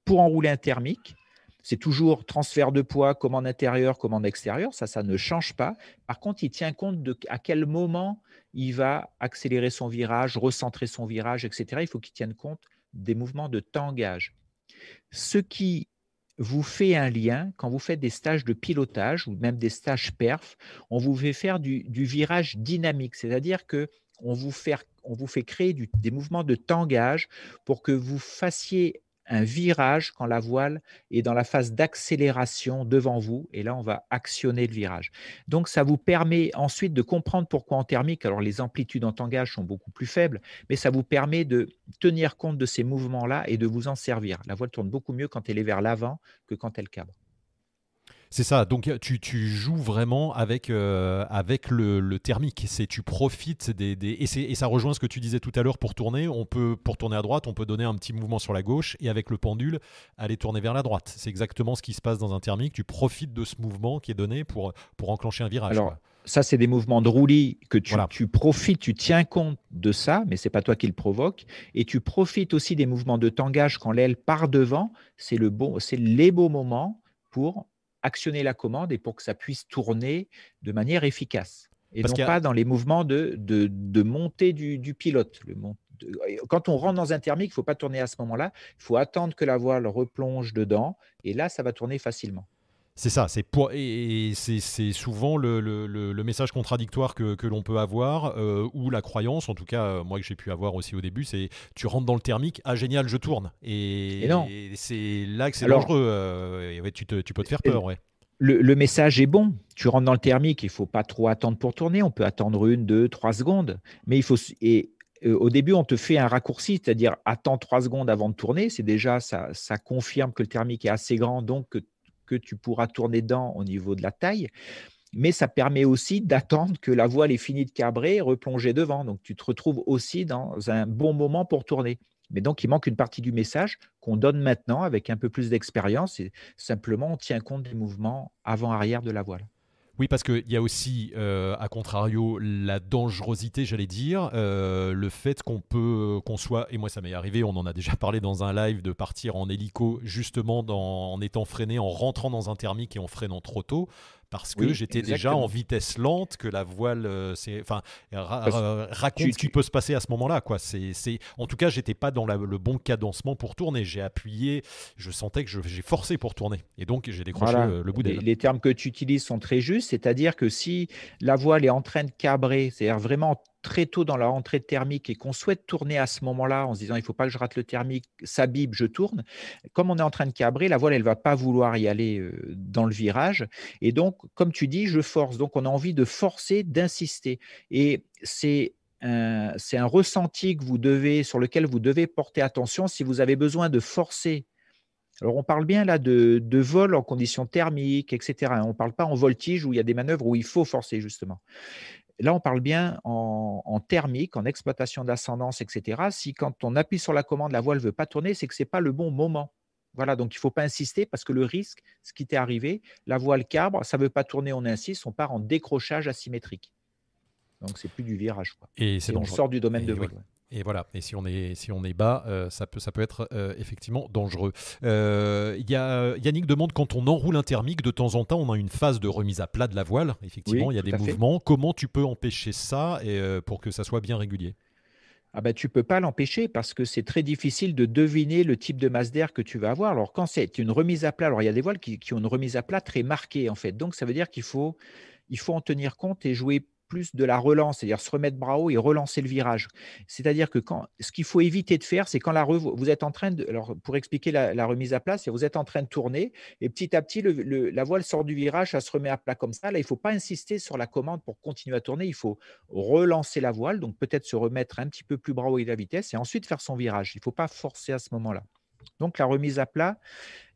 pour enrouler un thermique, c'est toujours transfert de poids, commande intérieure, commande extérieure. Ça, ça ne change pas. Par contre, il tient compte de à quel moment il va accélérer son virage, recentrer son virage, etc. Il faut qu'il tienne compte des mouvements de tangage. Ce qui vous fait un lien quand vous faites des stages de pilotage ou même des stages perf, on vous fait faire du, virage dynamique, c'est-à-dire que on vous fait créer des mouvements de tangage pour que vous fassiez un virage quand la voile est dans la phase d'accélération devant vous. Et là, on va actionner le virage. Donc, ça vous permet ensuite de comprendre pourquoi en thermique, alors les amplitudes en tangage sont beaucoup plus faibles, mais ça vous permet de tenir compte de ces mouvements-là et de vous en servir. La voile tourne beaucoup mieux quand elle est vers l'avant que quand elle cabre. C'est ça, donc tu, tu, joues vraiment avec, euh, avec le, le thermique, c'est tu profites des, des et, et, ça rejoint ce que tu disais tout à l'heure pour tourner, on peut pour tourner à droite, on peut donner un petit mouvement sur la gauche et avec le pendule aller tourner vers la droite. C'est exactement ce qui se passe dans un thermique, tu profites de ce mouvement qui est donné pour, pour enclencher un virage. Alors, ça c'est des mouvements de roulis que tu, tu, profites, tu tiens compte de ça, mais c'est pas toi qui le provoque, et tu profites aussi des mouvements de tangage quand l'aile part devant, c'est le bon, c'est les beaux moments pour actionner la commande et pour que ça puisse tourner de manière efficace. Et non pas dans les mouvements de, de, montée du, pilote. Le quand on rentre dans un thermique, il ne faut pas tourner à ce moment-là. Il faut attendre que la voile replonge dedans. Et là, ça va tourner facilement. C'est ça, c'est et c'est souvent le, le, le, message contradictoire que, que l'on peut avoir, euh, ou la croyance, en tout cas, euh, moi que j'ai pu avoir aussi au début, c'est tu rentres dans le thermique, ah génial, je tourne. Et, c'est là que c'est dangereux, euh, tu, te, tu, peux te faire peur. Ouais. Le, message est bon. Tu rentres dans le thermique, il faut pas trop attendre pour tourner. On peut attendre une, deux, trois secondes. Mais il faut. Et au début, on te fait un raccourci, c'est-à-dire attends trois secondes avant de tourner. C'est déjà, ça, ça confirme que le thermique est assez grand, donc que que tu pourras tourner dedans au niveau de la taille. Mais ça permet aussi d'attendre que la voile ait fini de cabrer et replonger devant. Donc tu te retrouves aussi dans un bon moment pour tourner. Mais donc il manque une partie du message qu'on donne maintenant avec un peu plus d'expérience simplement on tient compte des mouvements avant-arrière de la voile. Oui, parce qu'il y a aussi, euh, à contrario, la dangerosité, j'allais dire, euh, le fait qu'on peut, qu'on soit, et moi ça m'est arrivé, on en a déjà parlé dans un live, de partir en hélico justement en étant freiné, en rentrant dans un thermique et en freinant trop tôt parce que j'étais déjà en vitesse lente, que la voile, euh, c'est, enfin, raconte ce qui peut se passer à ce moment-là, quoi. C'est, c'est, en tout cas, j'étais pas dans le bon cadencement pour tourner. J'ai appuyé, je sentais que j'ai forcé pour tourner, et donc j'ai décroché le, bout des. Les, termes que tu utilises sont très justes, c'est-à-dire que si la voile est en train de cabrer, c'est-à-dire vraiment très tôt dans la rentrée thermique et qu'on souhaite tourner à ce moment-là en se disant il ne faut pas que je rate le thermique, ça bibe, je tourne. Comme on est en train de cabrer, la voile, elle ne va pas vouloir y aller dans le virage. Et donc, comme tu dis, je force. Donc, on a envie de forcer, d'insister. Et c'est un, c'est un ressenti que vous devez, sur lequel vous devez porter attention si vous avez besoin de forcer alors, on parle bien là de, de, vol en conditions thermiques, etc. On ne parle pas en voltige où il y a des manœuvres où il faut forcer, justement. Là, on parle bien en, thermique, en exploitation d'ascendance, etc. Si quand on appuie sur la commande, la voile ne veut pas tourner, c'est que ce n'est pas le bon moment. Voilà, donc il ne faut pas insister parce que le risque, ce qui t'est arrivé, la voile cabre, ça ne veut pas tourner, on insiste, on part en décrochage asymétrique. Donc c'est plus du virage. Et, on sort du domaine de vol. Et voilà. Et si on est, si on est bas, euh, ça, peut, ça peut être euh, effectivement dangereux. Euh, y a, Yannick demande quand on enroule un thermique, de temps en temps, on a une phase de remise à plat de la voile. Effectivement, il y a des mouvements. Comment tu peux empêcher ça et, pour que ça soit bien régulier? Ah ben, tu ne peux pas l'empêcher parce que c'est très difficile de deviner le type de masse d'air que tu vas avoir. Alors, quand c'est une remise à plat, alors il y a des voiles qui, qui, ont une remise à plat très marquée, en fait. Donc, ça veut dire qu'il faut, il faut en tenir compte et jouer plus de la relance, c'est-à-dire se remettre bras haut et relancer le virage. C'est-à-dire que ce qu'il faut éviter de faire, c'est quand la vous êtes en train de, alors pour expliquer la, remise à plat, c'est vous êtes en train de tourner et petit à petit la voile sort du virage, ça se remet à plat comme ça. Là, il ne faut pas insister sur la commande pour continuer à tourner. Il faut relancer la voile, donc peut-être se remettre un petit peu plus bras haut et la vitesse et ensuite faire son virage. Il ne faut pas forcer à ce moment-là. Donc la remise à plat,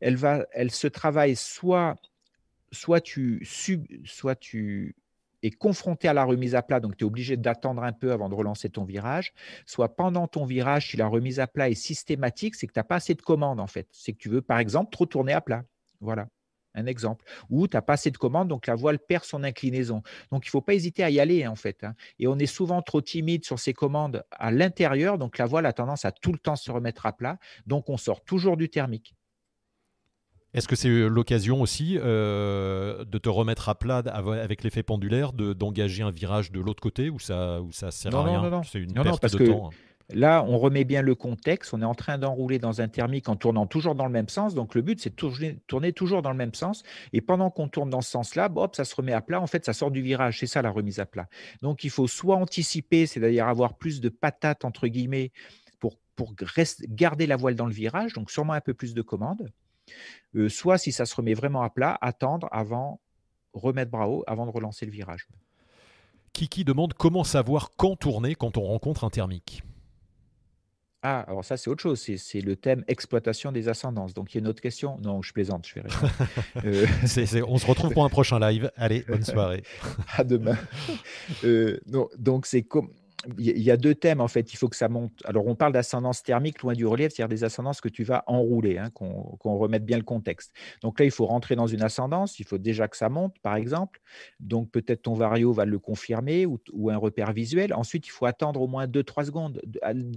elle va, elle se travaille soit soit tu sub, soit tu est confronté à la remise à plat, donc tu es obligé d'attendre un peu avant de relancer ton virage, soit pendant ton virage, si la remise à plat est systématique, c'est que tu n'as pas assez de commandes en fait. C'est que tu veux, par exemple, trop tourner à plat. Voilà, un exemple. Ou tu n'as pas assez de commandes, donc la voile perd son inclinaison. Donc il ne faut pas hésiter à y aller en fait. Hein. Et on est souvent trop timide sur ces commandes à l'intérieur, donc la voile a tendance à tout le temps se remettre à plat. Donc on sort toujours du thermique. Est-ce que c'est l'occasion aussi euh, de te remettre à plat avec l'effet pendulaire, d'engager un virage de l'autre côté ou ça, ou ça sert à rien? Non, non, C'est une perte de temps. Hein. Là, on remet bien le contexte. On est en train d'enrouler dans un thermique en tournant toujours dans le même sens. Donc, le but, c'est de tourner, toujours dans le même sens. Et pendant qu'on tourne dans ce sens-là, hop, ça se remet à plat. En fait, ça sort du virage. C'est ça la remise à plat. Donc, il faut soit anticiper, c'est-à-dire avoir plus de patates, entre guillemets, pour, pour garder la voile dans le virage. Donc, sûrement un peu plus de commandes. Euh, soit, si ça se remet vraiment à plat, attendre avant, remettre bras haut avant de relancer le virage. Kiki demande comment savoir quand tourner quand on rencontre un thermique. Ah, alors ça, c'est autre chose. C'est le thème exploitation des ascendances. Donc, il y a une autre question. Non, je plaisante, je vais euh, on se retrouve pour un prochain live. Allez, bonne soirée. à demain. Euh, donc, c'est comme il y a deux thèmes en fait. Il faut que ça monte. Alors, on parle d'ascendance thermique loin du relief, c'est-à-dire des ascendances que tu vas enrouler, hein, qu'on remette bien le contexte. Donc là, il faut rentrer dans une ascendance. Il faut déjà que ça monte, par exemple. Donc peut-être ton vario va le confirmer ou, un repère visuel. Ensuite, il faut attendre au moins 2-3 secondes.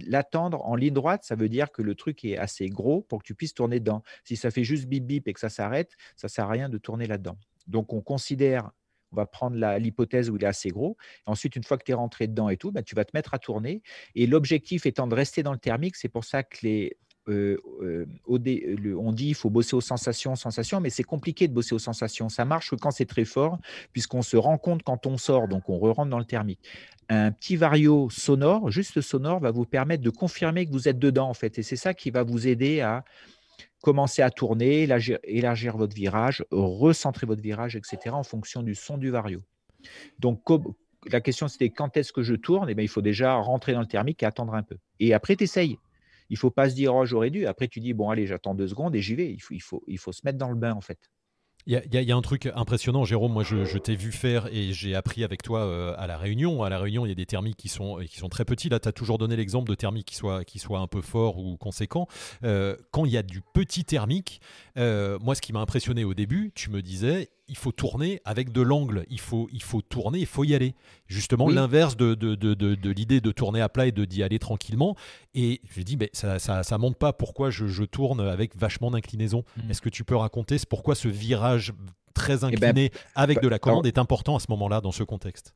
L'attendre en ligne droite, ça veut dire que le truc est assez gros pour que tu puisses tourner dedans. Si ça fait juste bip bip et que ça s'arrête, ça sert à rien de tourner là-dedans. Donc on considère on va prendre l'hypothèse où il est assez gros. ensuite, une fois que tu es rentré dedans et tout, bah, tu vas te mettre à tourner. Et l'objectif étant de rester dans le thermique, c'est pour ça que les, euh, euh, on dit il faut bosser aux sensations, sensations, mais c'est compliqué de bosser aux sensations. Ça marche quand c'est très fort, puisqu'on se rend compte quand on sort, donc on re-rentre dans le thermique. Un petit vario sonore, juste sonore, va vous permettre de confirmer que vous êtes dedans, en fait. Et c'est ça qui va vous aider à commencer à tourner, élargir, votre virage, recentrer votre virage, etc., en fonction du son du vario. Donc, la question c'était quand est-ce que je tourne? Eh Il faut déjà rentrer dans le thermique et attendre un peu. Et après, tu essayes. Il ne faut pas se dire, oh, j'aurais dû. Après, tu dis, bon, allez, j'attends deux secondes et j'y vais. Il faut se mettre dans le bain, en fait. Il y, a un truc impressionnant, Jérôme. Moi, je, t'ai vu faire et j'ai appris avec toi euh, à la Réunion. À la Réunion, il y a des thermiques qui sont, très petits. Là, tu as toujours donné l'exemple de thermiques qui soient, qui soient un peu forts ou conséquents. Euh, quand il y a du petit thermique, euh, moi, ce qui m'a impressionné au début, tu me disais, il faut tourner avec de l'angle. Il faut, il faut tourner, il faut y aller. Justement, l'inverse de, de, de, de l'idée de tourner à plat et d'y aller tranquillement. Et je dis, mais ça, ça, ça monte pas pourquoi je, je tourne avec vachement d'inclinaison. Mmh. Est-ce que tu peux raconter pourquoi ce virage très eh ben, incliné avec bah, de la commande est important à ce moment-là dans ce contexte?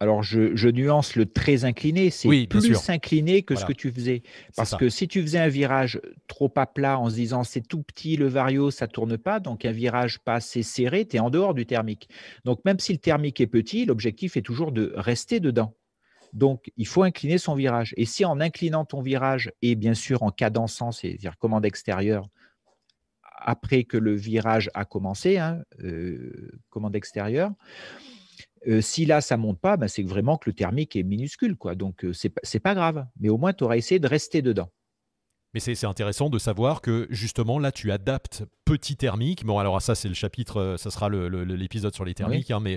Alors, je, nuance le très incliné, c'est plus incliné que ce que tu faisais. Parce que si tu faisais un virage trop à plat en se disant c'est tout petit, le vario, ça tourne pas, donc un virage pas assez serré, tu es en dehors du thermique. Donc, même si le thermique est petit, l'objectif est toujours de rester dedans. Donc, il faut incliner son virage. Et si en inclinant ton virage et bien sûr en cadençant, c'est-à-dire commande extérieure, après que le virage a commencé, hein, euh, commande extérieure, euh, si là, ça ne monte pas, ben, c'est vraiment que le thermique est minuscule. Quoi. Donc, euh, ce n'est pas grave. Mais au moins, tu auras essayé de rester dedans. Mais c'est intéressant de savoir que justement là tu adaptes petit thermique. Bon alors ça c'est le chapitre, ça sera l'épisode sur les thermiques, hein, mais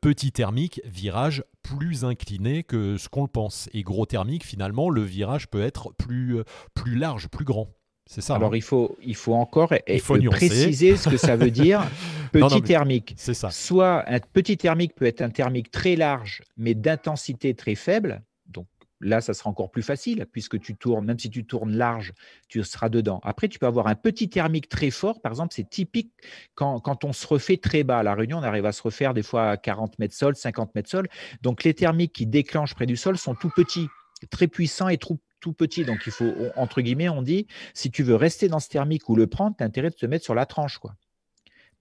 petit thermique, virage plus incliné que ce qu'on le pense. Et gros thermique finalement le virage peut être plus, plus large, plus grand. C'est ça. Alors, hein. il, faut, il faut encore il faut préciser ce que ça veut dire petit thermique. C'est ça. Soit un petit thermique peut être un thermique très large, mais d'intensité très faible. Donc là, ça sera encore plus facile, puisque tu tournes, même si tu tournes large, tu seras dedans. Après, tu peux avoir un petit thermique très fort. Par exemple, c'est typique quand, quand, on se refait très bas. À La Réunion, on arrive à se refaire des fois à 40 mètres sol, 50 mètres sol. Donc, les thermiques qui déclenchent près du sol sont tout petits très puissants et trop, tout petit. Donc, il faut, entre guillemets, on dit, si tu veux rester dans ce thermique ou le prendre, tu as intérêt de te mettre sur la tranche. Quoi.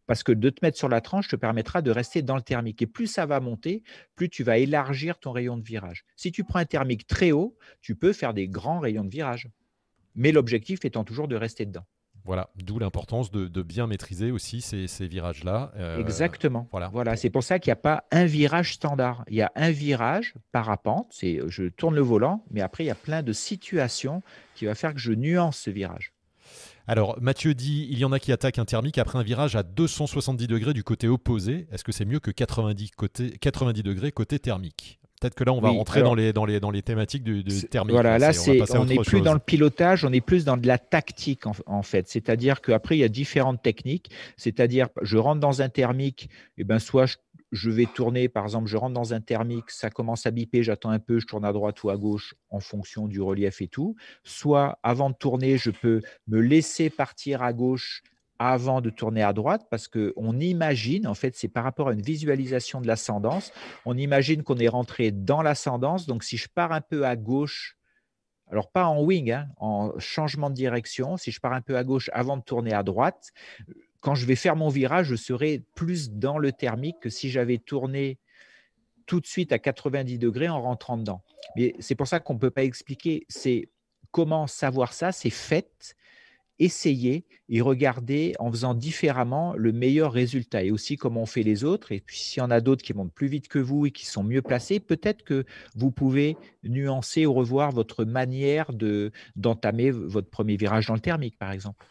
Parce que de te mettre sur la tranche te permettra de rester dans le thermique. Et plus ça va monter, plus tu vas élargir ton rayon de virage. Si tu prends un thermique très haut, tu peux faire des grands rayons de virage. Mais l'objectif étant toujours de rester dedans. Voilà, d'où l'importance de, bien maîtriser aussi ces, virages-là. Euh, Exactement. Voilà. voilà. C'est pour ça qu'il n'y a pas un virage standard. Il y a un virage parapente, c'est je tourne le volant, mais après, il y a plein de situations qui va faire que je nuance ce virage. Alors, Mathieu dit il y en a qui attaquent un thermique après un virage à 270 degrés du côté opposé. Est-ce que c'est mieux que 90, côté, 90 degrés côté thermique? Peut-être que là, on va rentrer dans, les, dans, les, dans les thématiques du, thermique. Voilà, là, on n'est plus dans le pilotage, on est plus dans de la tactique, en, fait. C'est-à-dire qu'après, il y a différentes techniques. C'est-à-dire, je rentre dans un thermique, et ben, soit je, vais tourner, par exemple, je rentre dans un thermique, ça commence à biper, j'attends un peu, je tourne à droite ou à gauche en fonction du relief et tout. Soit, avant de tourner, je peux me laisser partir à gauche avant de tourner à droite parce qu'on imagine, en fait, c'est par rapport à une visualisation de l'ascendance, on imagine qu'on est rentré dans l'ascendance. Donc, si je pars un peu à gauche alors pas en wing, hein, en changement de direction. Si je pars un peu à gauche avant de tourner à droite, quand je vais faire mon virage, je serai plus dans le thermique que si j'avais tourné tout de suite à 90 degrés en rentrant dedans. Mais c'est pour ça qu'on ne peut pas expliquer. C'est comment savoir ça, c'est fait essayer et regarder en faisant différemment le meilleur résultat et aussi comment on fait les autres. Et puis s'il y en a d'autres qui montent plus vite que vous et qui sont mieux placés, peut-être que vous pouvez nuancer ou revoir votre manière d'entamer votre premier virage dans le thermique, par exemple.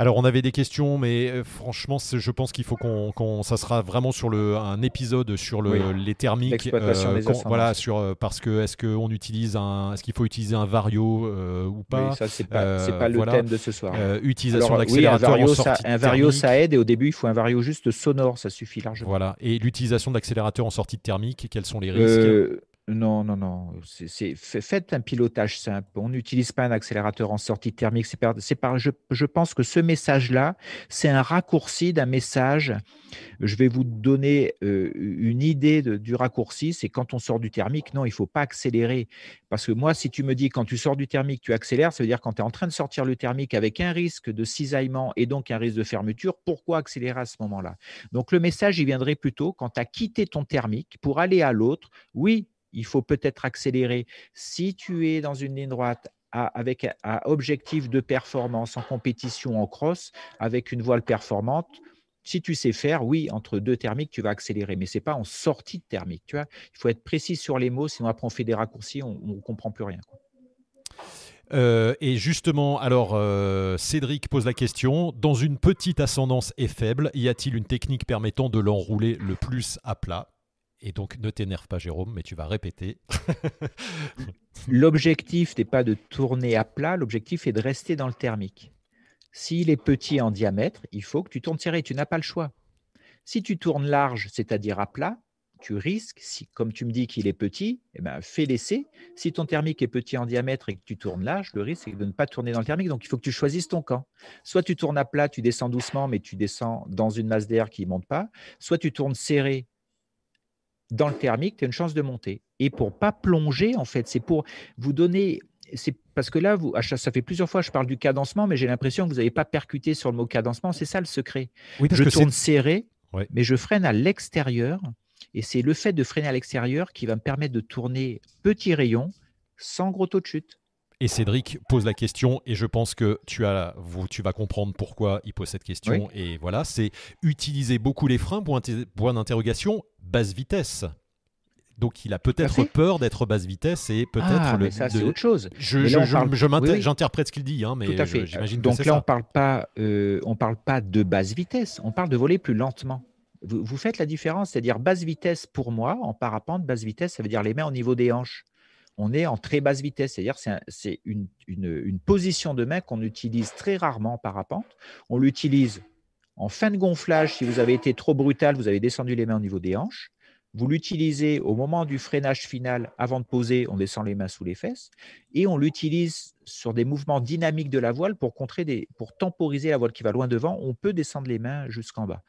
Alors, on avait des questions, mais euh, franchement, je pense qu'il faut qu'on, ça sera vraiment sur le, un épisode sur le, les thermiques. Euh, voilà, sur euh, parce que est-ce qu'on utilise un, est-ce qu'il faut utiliser un vario ou pas? Ça, c'est pas, pas le thème de ce soir. utilisation d'accélérateur oui, un vario, ça, un vario ça aide et au début, il faut un vario juste sonore, ça suffit largement. Voilà. Et l'utilisation d'accélérateur en sortie de thermique, quels sont les risques? Non, non, non. Faites un pilotage simple. On n'utilise pas un accélérateur en sortie thermique. C'est je, je, pense que ce message-là, c'est un raccourci d'un message. Je vais vous donner euh, une idée du raccourci. C'est quand on sort du thermique, non, il ne faut pas accélérer. Parce que moi, si tu me dis quand tu sors du thermique, tu accélères, ça veut dire quand tu es en train de sortir le thermique avec un risque de cisaillement et donc un risque de fermeture, pourquoi accélérer à ce moment-là? Donc le message, il viendrait plutôt quand tu as quitté ton thermique pour aller à l'autre. Oui, il faut peut-être accélérer. Si tu es dans une ligne droite avec un objectif de performance en compétition en cross, avec une voile performante, si tu sais faire, oui, entre deux thermiques, tu vas accélérer, mais ce n'est pas en sortie de thermique. Tu vois Il faut être précis sur les mots, sinon après on fait des raccourcis, on ne comprend plus rien. Euh, et justement, alors euh, Cédric pose la question dans une petite ascendance et faible, y a-t-il une technique permettant de l'enrouler le plus à plat? Et donc, ne t'énerve pas, Jérôme, mais tu vas répéter. l'objectif n'est pas de tourner à plat, l'objectif est de rester dans le thermique. S'il est petit en diamètre, il faut que tu tournes serré, tu n'as pas le choix. Si tu tournes large, c'est-à-dire à plat, tu risques, si, comme tu me dis qu'il est petit, eh ben, fais l'essai. Si ton thermique est petit en diamètre et que tu tournes large, le risque est de ne pas tourner dans le thermique. Donc, il faut que tu choisisses ton camp. Soit tu tournes à plat, tu descends doucement, mais tu descends dans une masse d'air qui ne monte pas. Soit tu tournes serré, dans le thermique, tu as une chance de monter. Et pour pas plonger, en fait, c'est pour vous donner. C'est parce que là, vous, ça fait plusieurs fois que je parle du cadencement, mais j'ai l'impression que vous n'avez pas percuté sur le mot cadencement. C'est ça le secret. je tourne serré, mais je freine à l'extérieur. Et c'est le fait de freiner à l'extérieur qui va me permettre de tourner petit rayon sans gros taux de chute. Et Cédric pose la question, et je pense que tu, as, tu vas comprendre pourquoi il pose cette question. Et voilà, c'est utiliser beaucoup les freins, point d'interrogation, basse vitesse. Donc il a peut-être peur d'être basse vitesse et peut-être ah, le. Mais ça, c'est autre chose. Je, j'interprète ce qu'il dit, hein, mais j'imagine Donc là, on parle pas, euh, on parle pas de basse vitesse, on parle de voler plus lentement. Vous, vous faites la différence, c'est-à-dire basse vitesse pour moi en parapente, basse vitesse, ça veut dire les mains au niveau des hanches on est en très basse vitesse, c'est-à-dire c'est une, position de main qu'on utilise très rarement en parapente. On l'utilise en fin de gonflage, si vous avez été trop brutal, vous avez descendu les mains au niveau des hanches. Vous l'utilisez au moment du freinage final, avant de poser, on descend les mains sous les fesses. Et on l'utilise sur des mouvements dynamiques de la voile pour, contrer pour temporiser la voile qui va loin devant. On peut descendre les mains jusqu'en bas.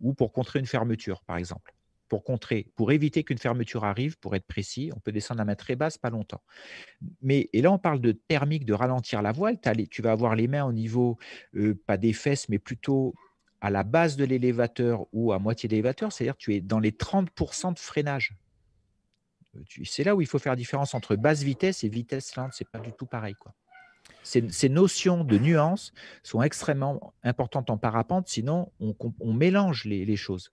Ou pour contrer une fermeture, par exemple pour contrer, pour éviter qu'une fermeture arrive, pour être précis, on peut descendre à main très basse pas longtemps. Mais et là, on parle de thermique, de ralentir la voile. tu vas avoir les mains au niveau, euh, pas des fesses, mais plutôt à la base de l'élévateur ou à moitié d'élévateur, c'est-à-dire tu es dans les 30% de freinage. Euh, c'est là où il faut faire la différence entre basse vitesse et vitesse lente. C'est pas du tout pareil. Quoi. Ces, notions de nuance sont extrêmement importantes en parapente, sinon on, mélange les choses.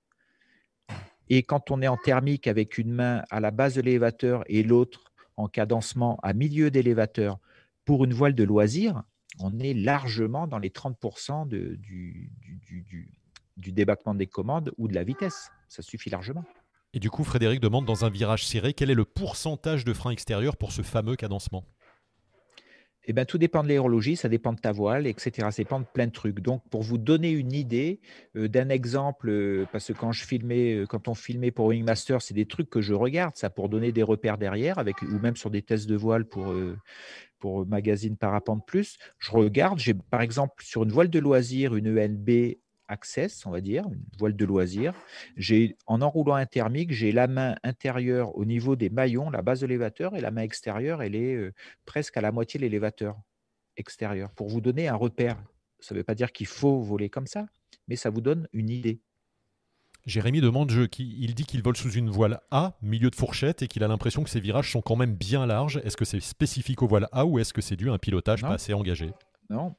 Et quand on est en thermique avec une main à la base de l'élévateur et l'autre en cadencement à milieu d'élévateur pour une voile de loisir, on est largement dans les 30% de, du, du, du, débattement des commandes ou de la vitesse. Ça suffit largement. Et du coup, Frédéric demande dans un virage serré, quel est le pourcentage de frein extérieur pour ce fameux cadencement? Eh ben, tout dépend de l'aérologie, ça dépend de ta voile, etc. Ça dépend de plein de trucs. Donc, pour vous donner une idée euh, d'un exemple, euh, parce que quand je filmais, euh, quand on filmait pour Wingmaster, c'est des trucs que je regarde, ça pour donner des repères derrière, avec, ou même sur des tests de voile pour, pour magazine Parapente Plus. Je regarde, j'ai par exemple sur une voile de loisir, une ENB access, on va dire, une voile de loisir. J'ai, en enroulant un thermique, j'ai la main intérieure au niveau des maillons, la base de l'élévateur, et la main extérieure, elle est euh, presque à la moitié de l'élévateur extérieur. Pour vous donner un repère, ça ne veut pas dire qu'il faut voler comme ça, mais ça vous donne une idée. Jérémy demande, il dit qu'il vole sous une voile A, milieu de fourchette, et qu'il a l'impression que ses virages sont quand même bien larges. Est-ce que c'est spécifique aux voiles A ou est-ce que c'est dû à un pilotage pas assez engagé? Non.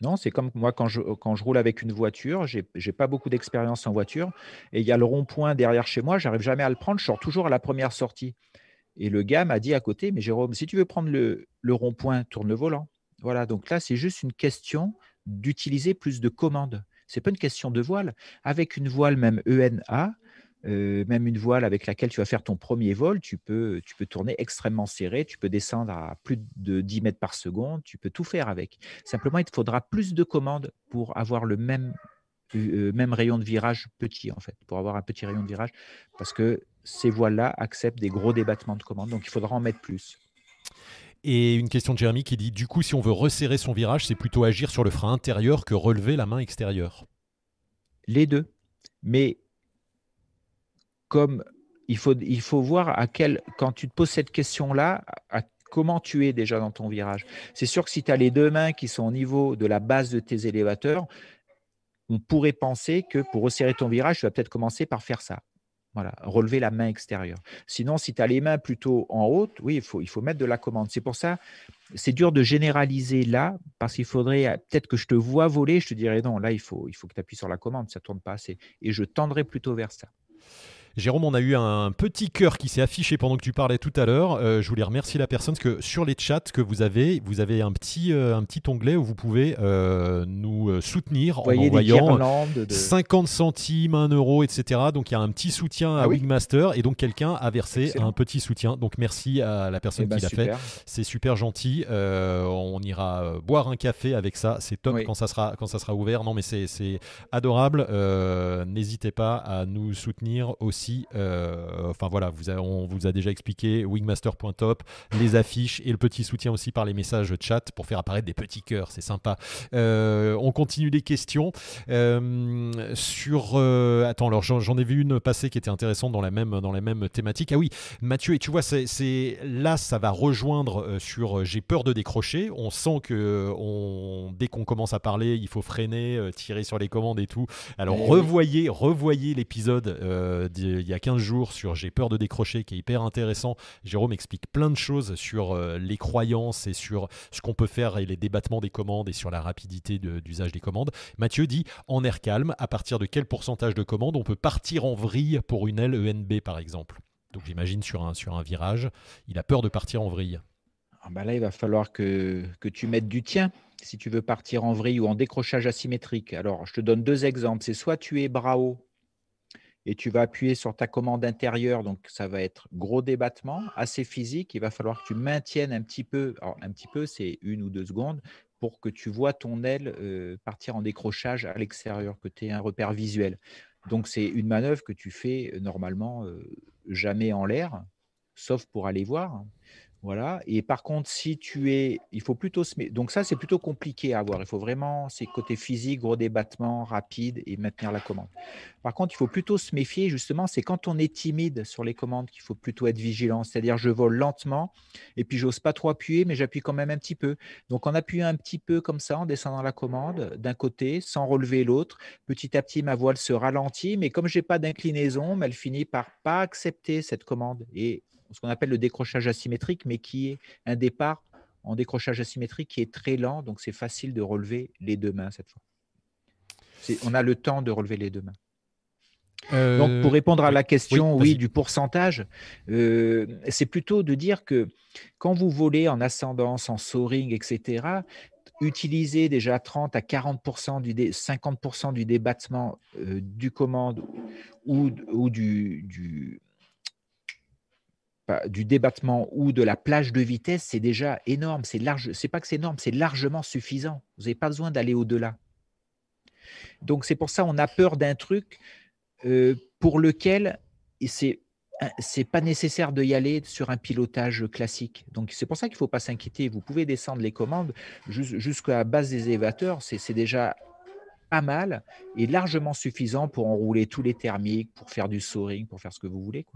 Non, c'est comme moi quand je, quand je roule avec une voiture, j'ai n'ai pas beaucoup d'expérience en voiture, et il y a le rond-point derrière chez moi, j'arrive jamais à le prendre, je sors toujours à la première sortie. Et le gars m'a dit à côté, mais Jérôme, si tu veux prendre le, le rond-point, tourne le volant. Voilà, donc là, c'est juste une question d'utiliser plus de commandes. C'est pas une question de voile. Avec une voile même ENA, euh, même une voile avec laquelle tu vas faire ton premier vol, tu peux, tu peux tourner extrêmement serré, tu peux descendre à plus de 10 mètres par seconde, tu peux tout faire avec. Simplement, il te faudra plus de commandes pour avoir le même, euh, même rayon de virage petit, en fait, pour avoir un petit rayon de virage, parce que ces voiles-là acceptent des gros débattements de commandes, donc il faudra en mettre plus. Et une question de Jérémy qui dit du coup, si on veut resserrer son virage, c'est plutôt agir sur le frein intérieur que relever la main extérieure? Les deux. Mais comme il faut, il faut voir à quel, quand tu te poses cette question-là, à comment tu es déjà dans ton virage. C'est sûr que si tu as les deux mains qui sont au niveau de la base de tes élévateurs, on pourrait penser que pour resserrer ton virage, tu vas peut-être commencer par faire ça. Voilà, relever la main extérieure. Sinon, si tu as les mains plutôt en haut, oui, il faut, il faut mettre de la commande. C'est pour ça, c'est dur de généraliser là, parce qu'il faudrait, peut-être que je te vois voler, je te dirais non, là, il faut, il faut que tu appuies sur la commande, ça ne tourne pas assez. Et je tendrai plutôt vers ça. Jérôme, on a eu un petit cœur qui s'est affiché pendant que tu parlais tout à l'heure. Euh, je voulais remercier la personne parce que sur les chats que vous avez, vous avez un petit, euh, un petit onglet où vous pouvez euh, nous soutenir en envoyant 50 centimes, 1 euro, etc. Donc il y a un petit soutien à ah Wingmaster et donc quelqu'un a versé un petit soutien. Donc merci à la personne eh ben, qui l'a fait. C'est super gentil. on ira boire un café avec ça. C'est top quand, ça sera, quand ça sera ouvert. Non mais c'est adorable. N'hésitez pas à nous soutenir aussi euh, enfin voilà, vous on vous a déjà expliqué wingmaster.top, les affiches et le petit soutien aussi par les messages chat pour faire apparaître des petits cœurs, c'est sympa. Euh, on continue les questions euh, sur. attends, alors j'en ai vu une passer qui était intéressante dans la même dans la même thématique. Ah oui, Mathieu, et tu vois, c'est là ça va rejoindre sur j'ai peur de décrocher. On sent que on, dès qu'on commence à parler, il faut freiner, tirer sur les commandes et tout. Alors revoyez, revoyez l'épisode il y a 15 jours sur J'ai peur de décrocher, qui est hyper intéressant. Jérôme explique plein de choses sur euh, les croyances et sur ce qu'on peut faire et les débattements des commandes et sur la rapidité d'usage des commandes. Mathieu dit en air calme, à partir de quel pourcentage de commandes on peut partir en vrille pour une aile par exemple? Donc j'imagine sur un, sur un virage, il a peur de partir en vrille. Ah bah là, il va falloir que, que tu mettes du tien si tu veux partir en vrille ou en décrochage asymétrique. Alors, je te donne deux exemples. C'est soit tu es bras haut et tu vas appuyer sur ta commande intérieure, donc ça va être gros débattement, assez physique. Il va falloir que tu maintiennes un petit peu, un petit peu, c'est une ou deux secondes, pour que tu vois ton aile euh, partir en décrochage à l'extérieur, que tu aies un repère visuel. Donc c'est une manœuvre que tu fais euh, normalement euh, jamais en l'air, sauf pour aller voir. Voilà. Et par contre, si tu es, il faut plutôt se Donc ça, c'est plutôt compliqué à avoir. Il faut vraiment, c'est côté physique, gros débattement, rapide et maintenir la commande. Par contre, il faut plutôt se méfier, justement, c'est quand on est timide sur les commandes qu'il faut plutôt être vigilant. C'est-à-dire, je vole lentement et puis j'ose pas trop appuyer, mais j'appuie quand même un petit peu. Donc, en appuyant un petit peu comme ça, en descendant la commande d'un côté, sans relever l'autre, petit à petit, ma voile se ralentit, mais comme j'ai pas d'inclinaison, elle finit par pas accepter cette commande et ce qu'on appelle le décrochage asymétrique, mais qui est un départ en décrochage asymétrique qui est très lent, donc c'est facile de relever les deux mains cette fois. On a le temps de relever les deux mains. Euh, donc, pour répondre à la question, oui, du pourcentage, euh, c'est plutôt de dire que quand vous volez en ascendance, en soaring, etc., utilisez déjà 30 à 40 du 50% du débattement euh, du commande ou, ou du, du, du débattement ou de la plage de vitesse, c'est déjà énorme. C'est large. C'est pas que c'est énorme, c'est largement suffisant. Vous n'avez pas besoin d'aller au-delà. Donc c'est pour ça on a peur d'un truc euh, pour lequel c'est c'est pas nécessaire de y aller sur un pilotage classique. Donc c'est pour ça qu'il ne faut pas s'inquiéter. Vous pouvez descendre les commandes jusqu'à la base des élévateurs. C'est déjà pas mal et largement suffisant pour enrouler tous les thermiques, pour faire du soaring, pour faire ce que vous voulez.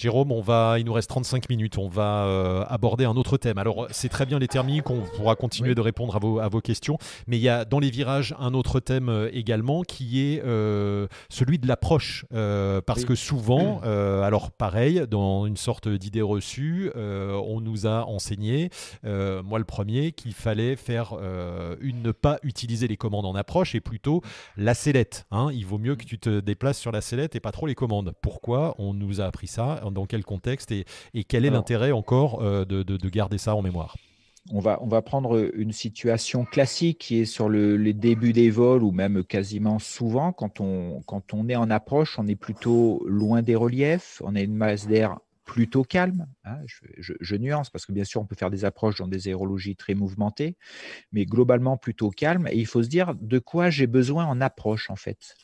Jérôme, on va, il nous reste 35 minutes, on va euh, aborder un autre thème. Alors, c'est très bien les thermiques, on pourra continuer de répondre à vos, à vos, questions, mais il y a dans les virages un autre thème euh, également qui est euh, celui de l'approche. parce que souvent, alors pareil, dans une sorte d'idée reçue, on nous a enseigné, moi le premier, qu'il fallait faire une, ne pas utiliser les commandes en approche et plutôt la sellette. Hein. Il vaut mieux que tu te déplaces sur la sellette et pas trop les commandes. Pourquoi on nous a appris ça? Dans quel contexte et, quel est l'intérêt encore euh, de, garder ça en mémoire? On va, on va prendre une situation classique qui est sur le, les débuts des vols ou même quasiment souvent. Quand on, quand on est en approche, on est plutôt loin des reliefs, on a une masse d'air plutôt calme. Hein, je, nuance parce que bien sûr, on peut faire des approches dans des aérologies très mouvementées, mais globalement plutôt calme. Et il faut se dire de quoi j'ai besoin en approche en fait.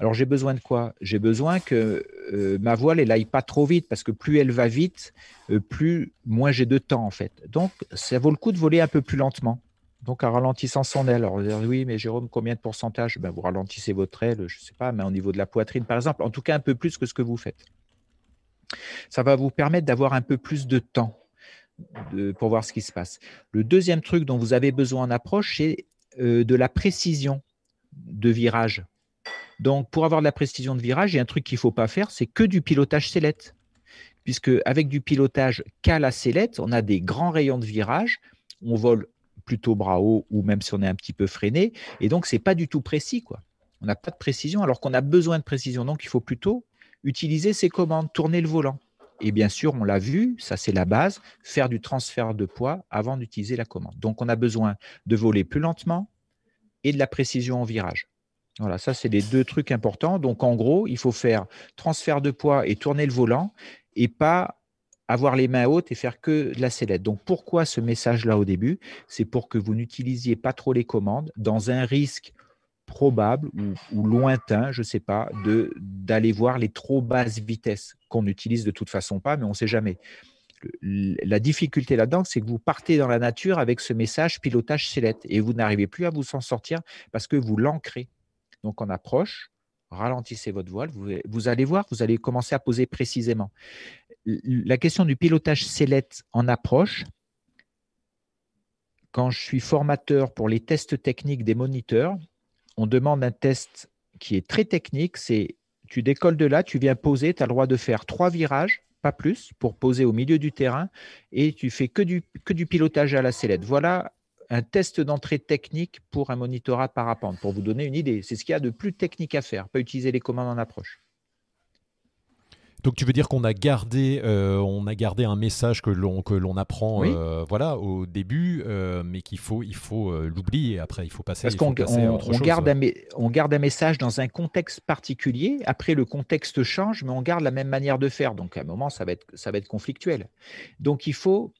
Alors j'ai besoin de quoi? J'ai besoin que euh, ma voile elle aille pas trop vite parce que plus elle va vite, euh, plus moins j'ai de temps en fait. Donc ça vaut le coup de voler un peu plus lentement. Donc en ralentissant son aile. Alors oui, mais Jérôme, combien de pourcentage? Ben, Vous ralentissez votre aile, je ne sais pas, mais au niveau de la poitrine par exemple, en tout cas un peu plus que ce que vous faites. Ça va vous permettre d'avoir un peu plus de temps pour voir ce qui se passe. Le deuxième truc dont vous avez besoin en approche, c'est euh, de la précision de virage. Donc, pour avoir de la précision de virage, il y a un truc qu'il ne faut pas faire, c'est que du pilotage sellette. Puisque avec du pilotage qu'à la sellette, on a des grands rayons de virage, on vole plutôt bras haut ou même si on est un petit peu freiné, et donc c'est pas du tout précis. quoi. On n'a pas de précision alors qu'on a besoin de précision. Donc, il faut plutôt utiliser ces commandes, tourner le volant. Et bien sûr, on l'a vu, ça c'est la base, faire du transfert de poids avant d'utiliser la commande. Donc, on a besoin de voler plus lentement et de la précision en virage. Voilà, ça, c'est les deux trucs importants. Donc, en gros, il faut faire transfert de poids et tourner le volant et pas avoir les mains hautes et faire que de la sellette. Donc, pourquoi ce message-là au début? C'est pour que vous n'utilisiez pas trop les commandes dans un risque probable ou, lointain, je ne sais pas, d'aller voir les trop basses vitesses qu'on n'utilise de toute façon pas, mais on ne sait jamais. La difficulté là-dedans, c'est que vous partez dans la nature avec ce message pilotage sellette et vous n'arrivez plus à vous en sortir parce que vous l'ancrez. Donc on approche, ralentissez votre voile, vous, allez voir, vous allez commencer à poser précisément. La question du pilotage sellette en approche, quand je suis formateur pour les tests techniques des moniteurs, on demande un test qui est très technique, c'est tu décolles de là, tu viens poser, tu as le droit de faire trois virages, pas plus, pour poser au milieu du terrain, et tu fais que du, que du pilotage à la sellette. Voilà un test d'entrée technique pour un monitorat parapente, pour vous donner une idée. C'est ce qu'il y a de plus technique à faire, pas utiliser les commandes en approche. Donc tu veux dire qu'on a gardé, euh, on a gardé un message que l'on que l'on apprend, euh, voilà, au début, euh, mais qu'il faut il faut l'oublier. Après, il faut passer. Parce qu'on on, garde un, on garde un message dans un contexte particulier. Après, le contexte change, mais on garde la même manière de faire. Donc à un moment, ça va être ça va être conflictuel. Donc il faut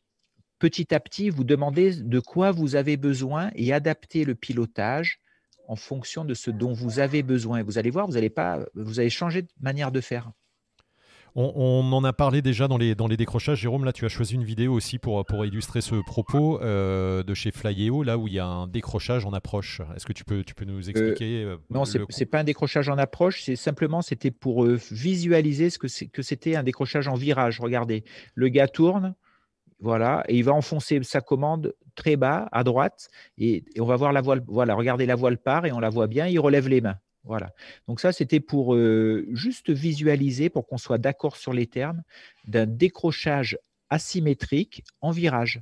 petit à petit vous demandez de quoi vous avez besoin et adapter le pilotage en fonction de ce dont vous avez besoin. Vous allez voir, vous allez, pas, vous allez changer de manière de faire. On, en a parlé déjà dans les, dans les décrochages. Jérôme, là, tu as choisi une vidéo aussi pour, pour illustrer ce propos euh, de chez Flyeo, là où il y a un décrochage en approche. Est-ce que tu peux, tu peux nous expliquer euh, Non, ce n'est pas un décrochage en approche, c'est simplement, c'était pour euh, visualiser ce que c'était un décrochage en virage. Regardez, le gars tourne, voilà, et il va enfoncer sa commande très bas à droite, et, on va voir la voile. Voilà, regardez la voile part et on la voit bien. Il relève les mains. Voilà. Donc ça, c'était pour euh, juste visualiser, pour qu'on soit d'accord sur les termes, d'un décrochage asymétrique en virage.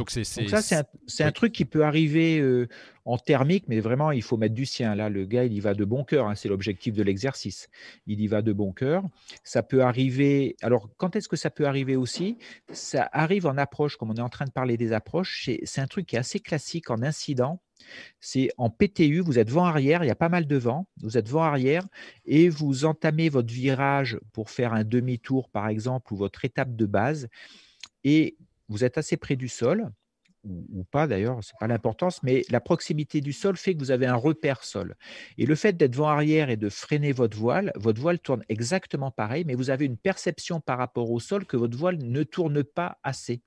Donc, c'est, ça, c'est un, truc qui peut arriver euh, en thermique, mais vraiment, il faut mettre du sien. Là, le gars, il y va de bon cœur. Hein, c'est l'objectif de l'exercice. Il y va de bon cœur. Ça peut arriver. Alors, quand est-ce que ça peut arriver aussi? Ça arrive en approche, comme on est en train de parler des approches. C'est, c'est un truc qui est assez classique en incident. C'est en PTU, vous êtes vent-arrière, il y a pas mal de vent, vous êtes vent-arrière et vous entamez votre virage pour faire un demi-tour, par exemple, ou votre étape de base. Et vous êtes assez près du sol, ou, pas d'ailleurs, ce n'est pas l'importance, mais la proximité du sol fait que vous avez un repère sol. Et le fait d'être vent arrière et de freiner votre voile, votre voile tourne exactement pareil, mais vous avez une perception par rapport au sol que votre voile ne tourne pas assez.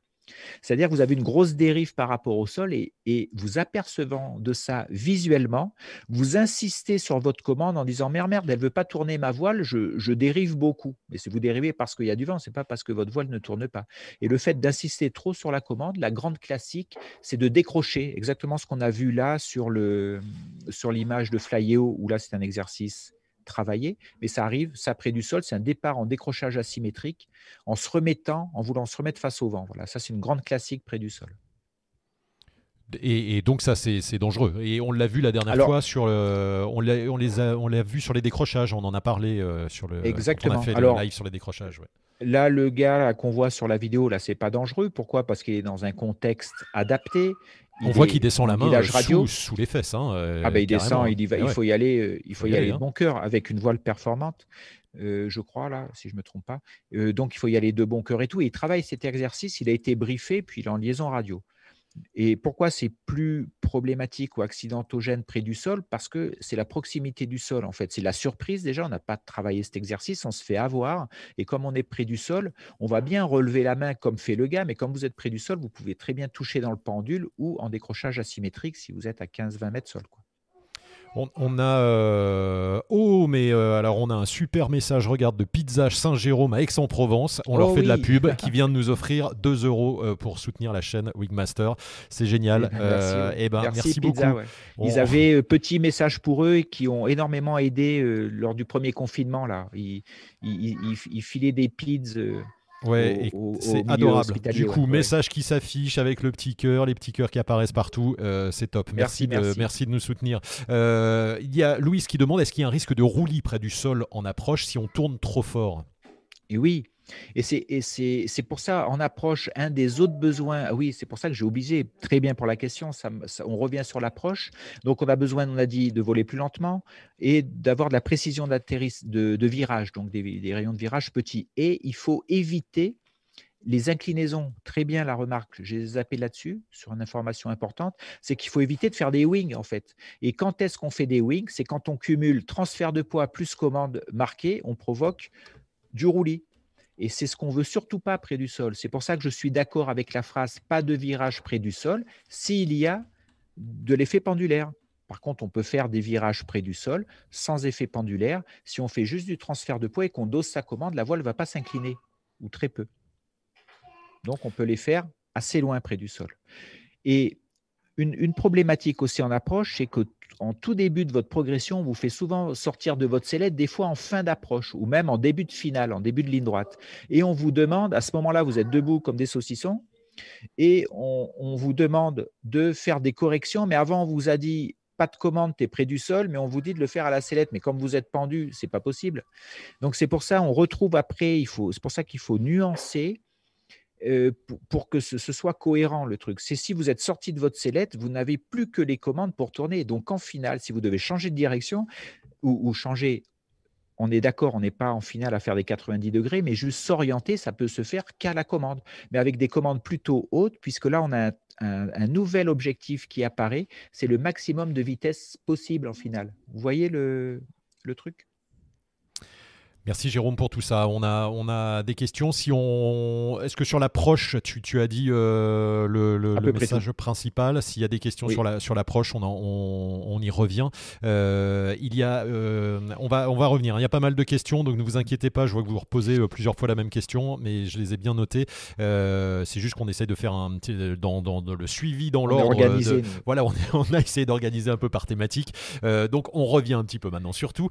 C'est-à-dire que vous avez une grosse dérive par rapport au sol et, vous apercevant de ça visuellement, vous insistez sur votre commande en disant merde, merde, elle ne veut pas tourner ma voile, je, dérive beaucoup. Mais si vous dérivez parce qu'il y a du vent, ce n'est pas parce que votre voile ne tourne pas. Et le fait d'insister trop sur la commande, la grande classique, c'est de décrocher exactement ce qu'on a vu là sur l'image de Flyeo, où là c'est un exercice travailler, mais ça arrive, ça près du sol, c'est un départ en décrochage asymétrique, en se remettant, en voulant se remettre face au vent. Voilà, ça c'est une grande classique près du sol. Et, donc ça c'est dangereux. Et on l'a vu la dernière fois sur le, on l'a on les on l'a vu sur les décrochages. On en a parlé euh, sur le. Exactement. On a fait le live sur les décrochages. Là, le gars qu'on voit sur la vidéo, là, c'est pas dangereux. Pourquoi? Parce qu'il est dans un contexte adapté. On voit qu'il descend la main euh, Sous, les fesses. Hein, euh, ah ben il descend, il, va, il faut y aller, euh, il faut y, aller, de hein. bon cœur avec une voile performante, je crois là, si je me trompe pas. donc il faut y aller de bon cœur et tout. Et il travaille cet exercice, il a été briefé, puis il est en liaison radio. Et pourquoi c'est plus problématique ou accidentogène près du sol? Parce que c'est la proximité du sol, en fait. C'est la surprise déjà, on n'a pas travaillé cet exercice, on se fait avoir. Et comme on est près du sol, on va bien relever la main comme fait le gars, mais comme vous êtes près du sol, vous pouvez très bien toucher dans le pendule ou en décrochage asymétrique si vous êtes à 15-20 mètres sol. On, a euh, oh mais euh, alors on a un super message. Regarde de Pizza Saint-Jérôme à Aix-en-Provence. On leur oh fait de la pub qui vient de nous offrir 2 euros euh, pour soutenir la chaîne Wigmaster. C'est génial. Et eh eh ben, merci, beaucoup. ils avaient petit message pour eux et qui ont énormément aidé lors du premier confinement là. Ils, ils filaient des pizzas Ouais, c'est adorable. Du coup, message qui s'affiche avec le petit cœur, les petits cœurs qui apparaissent partout, euh, c'est top. Merci, de, merci. de nous soutenir. Euh, il y a Louise qui demande est-ce qu'il y a un risque de roulis près du sol en approche si on tourne trop fort? Et oui, et c'est pour ça, en approche, un des autres besoins, ah oui, c'est pour ça que j'ai obligé, très bien pour la question, ça, on revient sur l'approche. Donc, on a besoin, on a dit, de voler plus lentement et d'avoir de la précision de, de, virage, donc des, rayons de virage petits. Et il faut éviter les inclinaisons, très bien la remarque, j'ai zappé là-dessus, sur une information importante, c'est qu'il faut éviter de faire des wings en fait. Et quand est-ce qu'on fait des wings? C'est quand on cumule transfert de poids plus commande marquée, on provoque du roulis. Et c'est ce qu'on veut surtout pas près du sol. C'est pour ça que je suis d'accord avec la phrase pas de virage près du sol s'il y a de l'effet pendulaire. Par contre, on peut faire des virages près du sol sans effet pendulaire. Si on fait juste du transfert de poids et qu'on dose sa commande, la voile ne va pas s'incliner, ou très peu. Donc, on peut les faire assez loin près du sol. Et une, problématique aussi en approche, c'est qu'en tout début de votre progression, on vous fait souvent sortir de votre sellette, des fois en fin d'approche ou même en début de finale, en début de ligne droite. Et on vous demande, à ce moment-là, vous êtes debout comme des saucissons, et on, vous demande de faire des corrections, mais avant, on vous a dit pas de commande, tu es près du sol, mais on vous dit de le faire à la sellette. Mais comme vous êtes pendu, c'est pas possible. Donc c'est pour ça, on retrouve après, c'est pour ça qu'il faut nuancer euh, pour, que ce, soit cohérent le truc. C'est si vous êtes sorti de votre sellette, vous n'avez plus que les commandes pour tourner. Donc en finale, si vous devez changer de direction ou, changer, on est d'accord, on n'est pas en finale à faire des 90 degrés, mais juste s'orienter, ça peut se faire qu'à la commande, mais avec des commandes plutôt hautes, puisque là, on a un, nouvel objectif qui apparaît, c'est le maximum de vitesse possible en finale. Vous voyez le truc? Merci Jérôme pour tout ça. On a, on a des questions. Si on, est-ce que sur l'approche, tu, tu as dit euh, le, le, message principal. S'il y a des questions sur la sur l'approche, on, on, on, y revient. Euh, il y a, euh, on va on va revenir. Il y a pas mal de questions, donc ne vous inquiétez pas. Je vois que vous reposez plusieurs fois la même question, mais je les ai bien notées. c'est juste qu'on essaie de faire un petit dans, dans, le suivi dans l'ordre. Voilà, on, on, a essayé d'organiser un peu par thématique. donc on revient un petit peu maintenant. Surtout,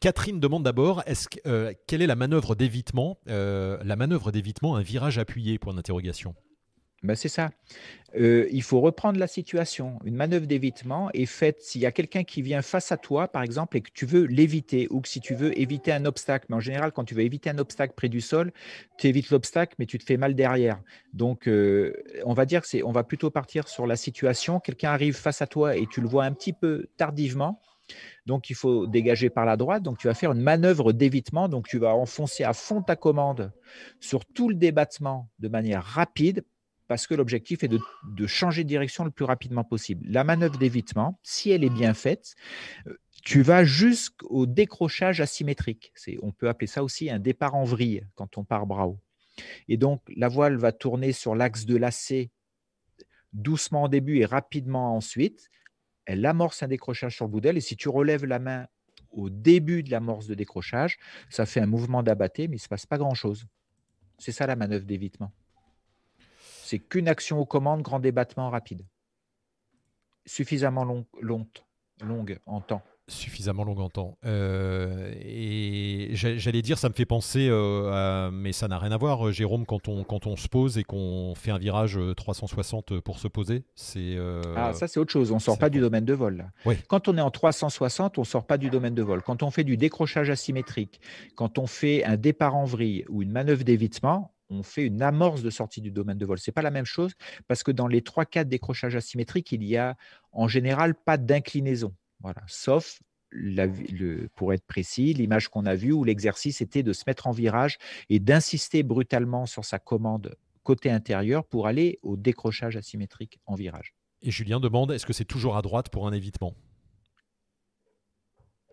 Catherine demande d'abord est-ce euh, quelle est la manœuvre d'évitement euh, La manœuvre d'évitement, un virage appuyé, point d'interrogation. Ben c'est ça. Euh, il faut reprendre la situation. Une manœuvre d'évitement est faite s'il y a quelqu'un qui vient face à toi, par exemple, et que tu veux l'éviter, ou que si tu veux éviter un obstacle. Mais en général, quand tu veux éviter un obstacle près du sol, tu évites l'obstacle, mais tu te fais mal derrière. Donc, on va dire que on va plutôt partir sur la situation. Quelqu'un arrive face à toi et tu le vois un petit peu tardivement. Donc, il faut dégager par la droite. Donc, tu vas faire une manœuvre d'évitement. Donc, tu vas enfoncer à fond ta commande sur tout le débattement de manière rapide parce que l'objectif est de, changer de direction le plus rapidement possible. La manœuvre d'évitement, si elle est bien faite, euh, tu vas jusqu'au décrochage asymétrique. On peut appeler ça aussi un départ en vrille quand on part bras haut. Et donc, la voile va tourner sur l'axe de lacet doucement au début et rapidement ensuite. Elle amorce un décrochage sur le bout d'aile. Et si tu relèves la main au début de l'amorce de décrochage, ça fait un mouvement d'abatté, mais il ne se passe pas grand-chose. C'est ça la manœuvre d'évitement. C'est qu'une action aux commandes, grand débattement rapide. Suffisamment long, longue en temps suffisamment long en temps. Euh, et j'allais dire, ça me fait penser, euh, mais ça n'a rien à voir, euh, Jérôme, quand on, quand on se pose et qu'on fait un virage 360 pour se poser. C'est ah, ça, c'est autre chose. On ne sort pas du domaine de vol. Quand on est en 360, on ne sort pas du domaine de vol. Quand on fait du décrochage asymétrique, quand on fait un départ en vrille ou une manœuvre d'évitement, on fait une amorce de sortie du domaine de vol. Ce n'est pas la même chose parce que dans les 3-4 décrochages asymétriques, il y a en général pas d'inclinaison. Voilà. Sauf, pour être précis, l'image qu'on a vue où l'exercice était de se mettre en virage et d'insister brutalement sur sa commande côté intérieur pour aller au décrochage asymétrique en virage. Et Julien demande, est-ce que c'est toujours à droite pour un évitement?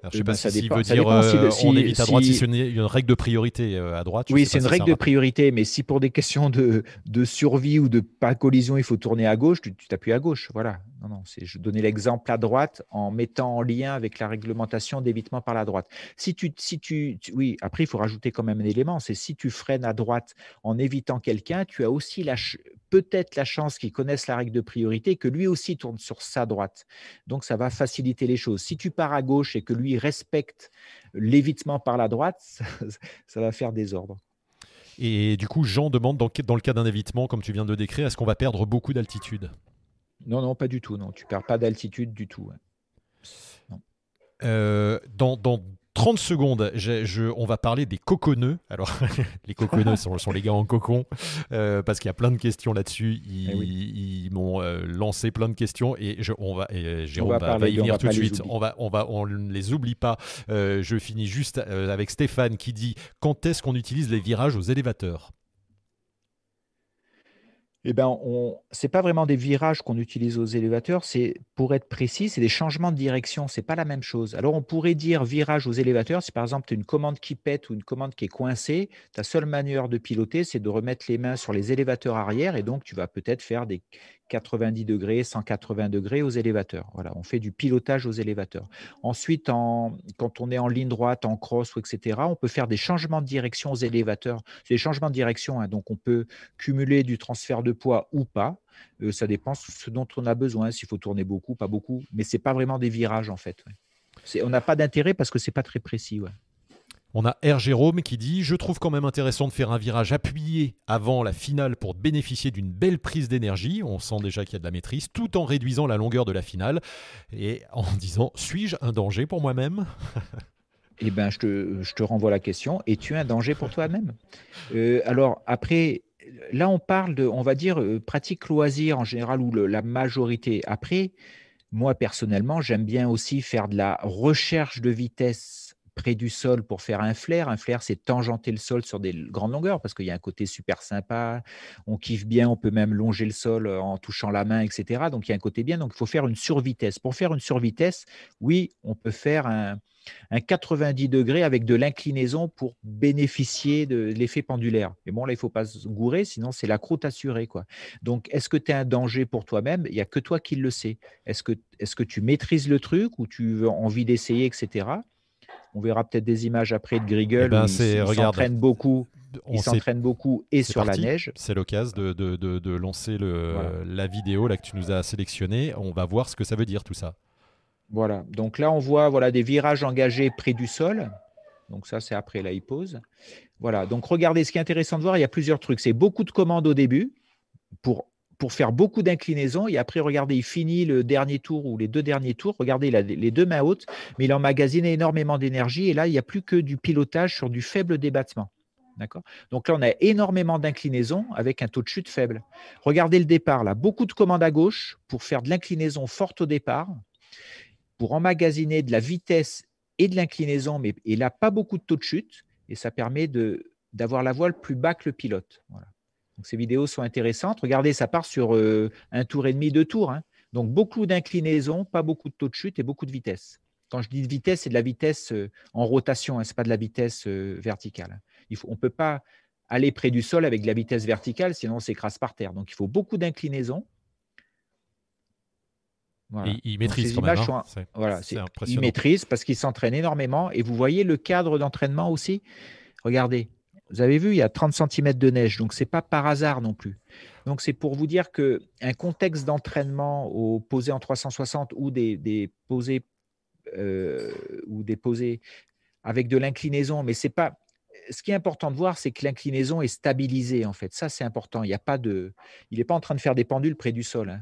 Je sais eh pas ben, si veut dire euh, on évite à droite, si, c'est une, règle de priorité euh, à droite. Oui, c'est une règle de priorité, mais si pour des questions de, de, survie ou de pas collision, il faut tourner à gauche, tu t'appuies à gauche. Voilà. Non, non, je donnais l'exemple à droite en mettant en lien avec la réglementation d'évitement par la droite. Si tu, si tu, oui, après, il faut rajouter quand même un élément, c'est si tu freines à droite en évitant quelqu'un, tu as aussi peut-être la chance qu'il connaisse la règle de priorité, que lui aussi tourne sur sa droite. Donc, ça va faciliter les choses. Si tu pars à gauche et que lui respecte l'évitement par la droite, ça, va faire désordre. Et du coup, Jean demande, dans le cas d'un évitement, comme tu viens de le décrire, est-ce qu'on va perdre beaucoup d'altitude? Non, non, pas du tout. Non, tu perds pas d'altitude du tout. Euh, dans, 30 secondes, on va parler des coconeux. Alors, les coconeux sont, sont, les gars en cocon, euh, parce qu'il y a plein de questions là-dessus. Ils, eh m'ont euh, lancé plein de questions et on va, Jérôme va, y venir tout de suite. On va, on va, on ne les oublie pas. je finis juste avec Stéphane qui dit quand est-ce qu'on utilise les virages aux élévateurs? Eh ben, on, c'est pas vraiment des virages qu'on utilise aux élévateurs, c'est pour être précis, c'est des changements de direction, c'est pas la même chose. Alors on pourrait dire virage aux élévateurs, si par exemple tu as une commande qui pète ou une commande qui est coincée, ta seule manière de piloter, c'est de remettre les mains sur les élévateurs arrière et donc tu vas peut-être faire des 90 degrés, 180 degrés aux élévateurs. Voilà, on fait du pilotage aux élévateurs. Ensuite, en, quand on est en ligne droite, en cross etc., on peut faire des changements de direction aux élévateurs. C'est des changements de direction, hein, donc on peut cumuler du transfert de poids ou pas. Euh, ça dépend de ce dont on a besoin, s'il faut tourner beaucoup, pas beaucoup, mais ce n'est pas vraiment des virages en fait. On n'a pas d'intérêt parce que ce n'est pas très précis. On a R. Jérôme qui dit Je trouve quand même intéressant de faire un virage appuyé avant la finale pour bénéficier d'une belle prise d'énergie. On sent déjà qu'il y a de la maîtrise, tout en réduisant la longueur de la finale. Et en disant Suis-je un danger pour moi-même? Eh bien, je te, je te, renvoie la question. Es-tu un danger pour toi-même? Euh, Alors, après, là, on parle de, on va dire, euh, pratique loisir en général, ou la majorité. Après, moi, personnellement, j'aime bien aussi faire de la recherche de vitesse près du sol pour faire un flair. Un flair, c'est tangenter le sol sur des grandes longueurs parce qu'il y a un côté super sympa. On kiffe bien, on peut même longer le sol euh, en touchant la main, etc. Donc il y a un côté bien. Donc il faut faire une survitesse. Pour faire une survitesse, oui, on peut faire un, 90 degrés avec de l'inclinaison pour bénéficier de l'effet pendulaire. Mais bon, là, il ne faut pas se gourer, sinon c'est la croûte assurée. Quoi. Donc, est-ce que tu es un danger pour toi-même? Il n'y a que toi qui le sais. Est-ce que, est que tu maîtrises le truc ou tu as envie d'essayer, etc. On verra peut-être des images après de Grigel. Eh ben, il s'entraîne beaucoup. Il s'entraîne beaucoup et sur la neige. C'est l'occasion de, de, lancer le, la vidéo là, que tu nous as sélectionnée. On va voir ce que ça veut dire tout ça. Voilà. Donc là, on voit voilà, des virages engagés près du sol. Donc ça, c'est après la pose. Voilà. Donc regardez, ce qui est intéressant de voir, il y a plusieurs trucs. C'est beaucoup de commandes au début pour pour faire beaucoup d'inclinaisons. Et après, regardez, il finit le dernier tour ou les deux derniers tours. Regardez, il a les deux mains hautes, mais il emmagasine énormément d'énergie. Et là, il n'y a plus que du pilotage sur du faible débattement. D'accord? Donc là, on a énormément d'inclinaisons avec un taux de chute faible. Regardez le départ, là. Beaucoup de commandes à gauche pour faire de l'inclinaison forte au départ, pour emmagasiner de la vitesse et de l'inclinaison, mais il n'a pas beaucoup de taux de chute. Et ça permet d'avoir la voile plus bas que le pilote. Donc, ces vidéos sont intéressantes. Regardez, ça part sur euh, un tour et demi, deux tours. Hein. Donc, beaucoup d'inclinaison, pas beaucoup de taux de chute et beaucoup de vitesse. Quand je dis de vitesse, c'est de la vitesse euh, en rotation, hein, ce n'est pas de la vitesse euh, verticale. Il faut, on ne peut pas aller près du sol avec de la vitesse verticale, sinon on s'écrase par terre. Donc il faut beaucoup d'inclinaison. Il, maîtrise quand même. Hein. voilà, il maîtrise parce qu'il s'entraîne énormément. Et vous voyez le cadre d'entraînement aussi? Regardez, vous avez vu, il y a 30 cm de neige, donc ce n'est pas par hasard non plus. Donc c'est pour vous dire qu'un contexte d'entraînement posé en 360 ou des, des posés euh, ou des avec de l'inclinaison, mais c'est pas. Ce qui est important de voir, c'est que l'inclinaison est stabilisée en fait. Ça, c'est important. Il n'y a pas de. Il n'est pas en train de faire des pendules près du sol. Hein.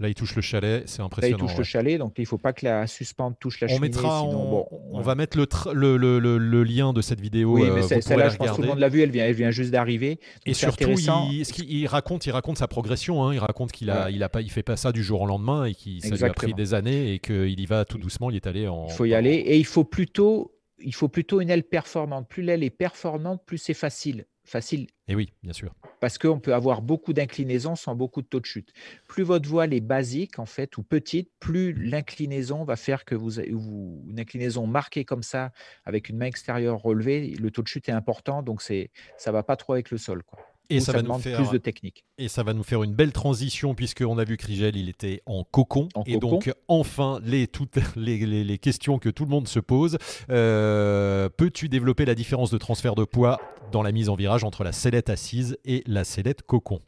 Là, il touche le chalet, c'est impressionnant. Là, il touche le chalet, donc il ne faut pas que la suspente touche la on cheminée. Mettra, on, va mettre le, le, le, le, lien de cette vidéo. Oui, mais euh, celle-là, je pense que tout le monde l'a vu, elle vient, elle vient juste d'arriver. Et surtout, il, ce raconte, il raconte sa progression. Hein. il raconte qu'il a, il a pas, il fait pas ça du jour au lendemain et qu'il ça lui a pris des années et qu'il y va tout doucement. Il est allé en. Il faut y aller et il faut plutôt, il faut plutôt une aile performante. Plus l'aile est performante, plus c'est facile facile. Et oui, bien sûr. Parce qu'on peut avoir beaucoup d'inclinaison sans beaucoup de taux de chute. Plus votre voile est basique, en fait, ou petite, plus l'inclinaison va faire que vous, vous une inclinaison marquée comme ça, avec une main extérieure relevée, le taux de chute est important, donc c'est ça va pas trop avec le sol. Quoi. Et ça, va nous faire plus de technique. Et ça va nous faire une belle transition puisqu'on a vu que Rigel il était en cocon. et donc enfin les toutes les, les, questions que tout le monde se pose. Euh, peux-tu développer la différence de transfert de poids dans la mise en virage entre la sellette assise et la sellette cocon?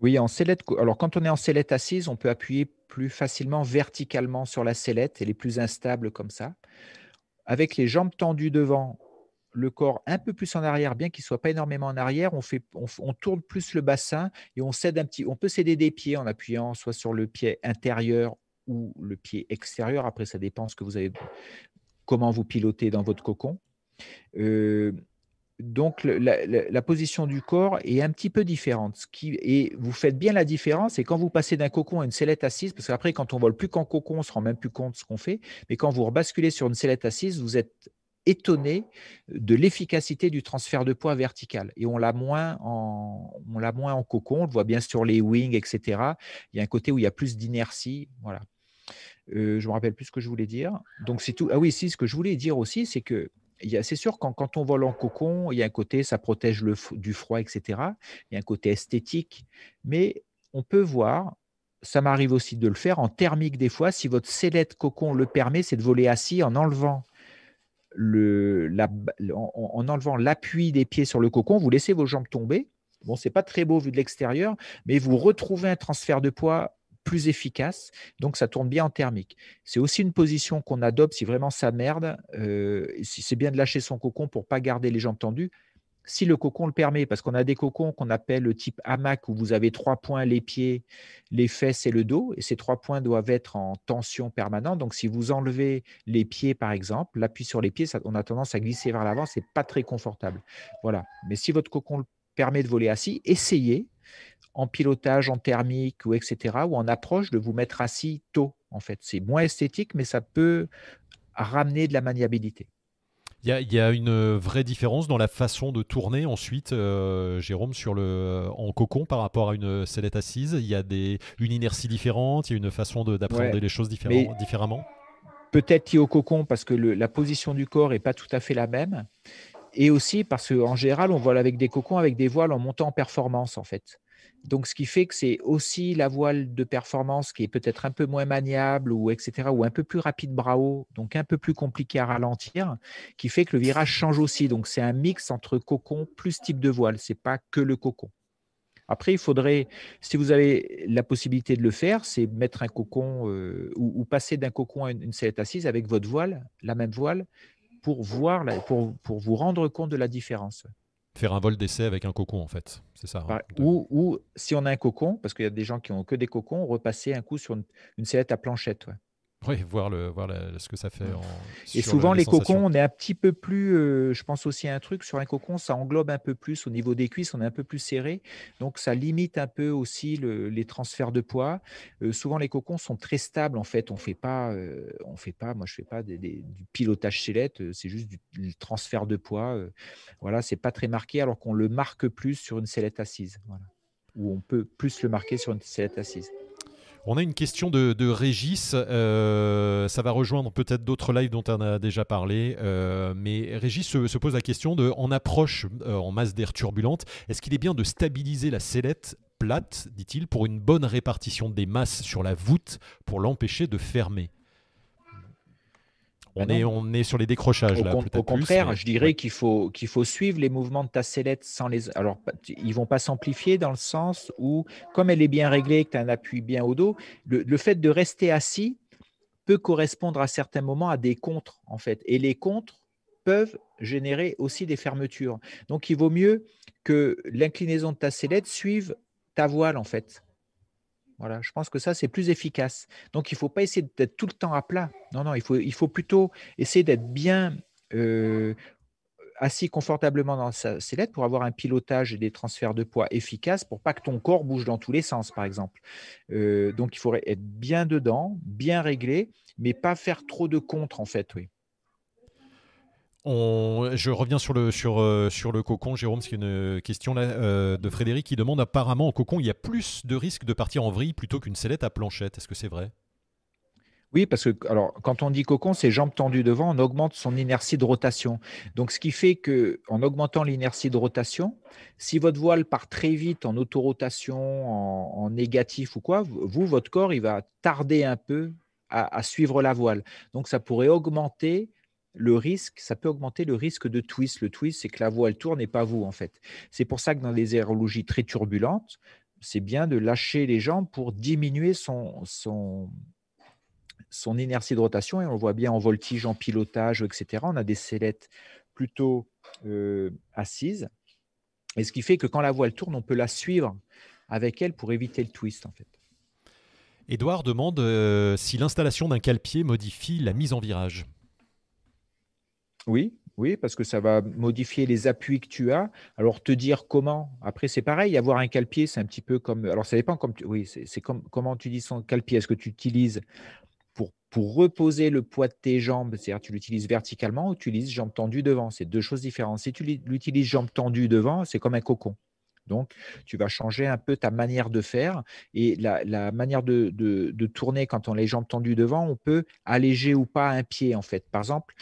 Oui, en sellette. Alors quand on est en sellette assise, on peut appuyer plus facilement verticalement sur la sellette. Elle est plus instable comme ça. Avec les jambes tendues devant, le corps un peu plus en arrière, bien qu'il soit pas énormément en arrière, on, fait, on, tourne plus le bassin et on cède un petit. On peut céder des pieds en appuyant soit sur le pied intérieur ou le pied extérieur. Après, ça dépend ce que vous avez, comment vous pilotez dans votre cocon. Euh, donc, la, position du corps est un petit peu différente. Et vous faites bien la différence. Et quand vous passez d'un cocon à une sellette assise, parce qu'après, quand on vole plus qu'en cocon, on se rend même plus compte de ce qu'on fait. Mais quand vous rebasculez sur une sellette assise, vous êtes étonné de l'efficacité du transfert de poids vertical. Et on l'a moins en, on l'a moins en cocon. On le voit bien sur les wings, etc. Il y a un côté où il y a plus d'inertie. Voilà. Euh, je me rappelle plus ce que je voulais dire. Donc c'est tout. Ah oui, si ce que je voulais dire aussi, c'est que c'est sûr quand, quand on vole en cocon, il y a un côté ça protège le, du froid, etc. Il y a un côté esthétique, mais on peut voir ça m'arrive aussi de le faire en thermique des fois. Si votre sellette cocon le permet, c'est de voler assis en enlevant en, enlevant l'appui des pieds sur le cocon, vous laissez vos jambes tomber. Bon, c'est pas très beau vu de l'extérieur, mais vous retrouvez un transfert de poids plus efficace, donc ça tourne bien en thermique. C'est aussi une position qu'on adopte si vraiment ça merde. Euh, si c'est bien de lâcher son cocon pour pas garder les jambes tendues si le cocon le permet, parce qu'on a des cocons qu'on appelle le type hamac où vous avez trois points, les pieds, les fesses et le dos, et ces trois points doivent être en tension permanente. Donc, si vous enlevez les pieds, par exemple, l'appui sur les pieds, on a tendance à glisser vers l'avant, c'est pas très confortable. Voilà. Mais si votre cocon le permet de voler assis, essayez en pilotage, en thermique ou etc. ou en approche de vous mettre assis tôt. En fait, c'est moins esthétique, mais ça peut ramener de la maniabilité. Il y, a une vraie différence dans la façon de tourner ensuite, euh, Jérôme, sur le, en cocon par rapport à une sellette assise. Il y a des, une inertie différente, il y a une façon d'appréhender les choses différemment. Peut-être lié au cocon parce que la position du corps n'est pas tout à fait la même. Et aussi parce qu'en général, on vole avec des cocons avec des voiles en montant en performance en fait. Donc, ce qui fait que c'est aussi la voile de performance qui est peut-être un peu moins maniable ou etc. ou un peu plus rapide haut, donc un peu plus compliqué à ralentir, qui fait que le virage change aussi. Donc, c'est un mix entre cocon plus type de voile. C'est pas que le cocon. Après, il faudrait, si vous avez la possibilité de le faire, c'est mettre un cocon euh, ou, passer d'un cocon à une, sellette assise avec votre voile, la même voile, pour voir, pour vous rendre compte de la différence. Faire un vol d'essai avec un cocon, en fait. C'est ça. Hein, ou, ou, si on a un cocon, parce qu'il y a des gens qui ont que des cocons, repasser un coup sur une, une sellette à planchette. Ouais. Oui, voir, le, voir ce que ça fait. En, et souvent, les, cocons, on est un petit peu plus. Euh, je pense aussi à un truc sur un cocon, ça englobe un peu plus au niveau des cuisses, on est un peu plus serré. Donc, ça limite un peu aussi les transferts de poids. Euh, souvent, les cocons sont très stables. En fait, on fait pas, euh, on fait pas. Moi, je fais pas du pilotage sellette. C'est juste du transfert de poids. voilà, c'est pas très marqué, alors qu'on le marque plus sur une sellette assise. Voilà, ou on peut plus le marquer sur une sellette assise. On a une question de, Régis. Euh, ça va rejoindre peut-être d'autres lives dont on a déjà parlé. Euh, mais Régis se, pose la question de, en approche, euh, en masse d'air turbulente, est-ce qu'il est bien de stabiliser la sellette plate, dit-il, pour une bonne répartition des masses sur la voûte pour l'empêcher de fermer? On, est, on est sur les décrochages au là. au contraire, je dirais qu'il faut, qu'il faut suivre les mouvements de ta sellette sans les. Alors, ils vont pas s'amplifier dans le sens où, comme elle est bien réglée, que tu as un appui bien au dos, le, fait de rester assis peut correspondre à certains moments à des contres, en fait. Et les contres peuvent générer aussi des fermetures. Donc, il vaut mieux que l'inclinaison de ta sellette suive ta voile, en fait. Voilà, je pense que ça, c'est plus efficace. Donc, il ne faut pas essayer d'être tout le temps à plat. Non, non, il faut, il faut plutôt essayer d'être bien euh, assis confortablement dans sa sellette pour avoir un pilotage et des transferts de poids efficaces pour pas que ton corps bouge dans tous les sens, par exemple. Euh, donc, il faudrait être bien dedans, bien réglé, mais pas faire trop de contre, en fait, oui je reviens sur le, sur, euh, sur le cocon, Jérôme, c'est une question là, euh, de Frédéric qui demande apparemment au cocon, il y a plus de risques de partir en vrille plutôt qu'une sellette à planchette. Est-ce que c'est vrai? Oui, parce que alors, quand on dit cocon, c'est jambes tendues devant, on augmente son inertie de rotation. Donc, ce qui fait que, en augmentant l'inertie de rotation, si votre voile part très vite en autorotation, en, négatif ou quoi, vous, votre corps, il va tarder un peu à suivre la voile. Donc, ça pourrait augmenter le risque, ça peut augmenter le risque de twist. Le twist, c'est que la voile tourne et pas vous, en fait. C'est pour ça que dans les aérologies très turbulentes, c'est bien de lâcher les jambes pour diminuer son, son, son inertie de rotation. Et on le voit bien en voltige, en pilotage, etc. On a des sellettes plutôt euh, assises. Et ce qui fait que quand la voile tourne, on peut la suivre avec elle pour éviter le twist, en fait. Édouard demande euh, si l'installation d'un cale-pied modifie la mise en virage. Oui, oui, parce que ça va modifier les appuis que tu as. Alors, te dire comment. Après, c'est pareil, avoir un cale-pied, c'est un petit peu comme. Alors, ça dépend. Comme Oui, c'est comme comment tu dis son cale-pied. Est-ce que tu utilises pour, pour reposer le poids de tes jambes C'est-à-dire, tu l'utilises verticalement ou tu utilises jambes tendues devant? C'est deux choses différentes. Si tu l'utilises jambes tendues devant, c'est comme un cocon. Donc, tu vas changer un peu ta manière de faire. Et la, manière de, de, tourner quand on a les jambes tendues devant, on peut alléger ou pas un pied, en fait. Par exemple,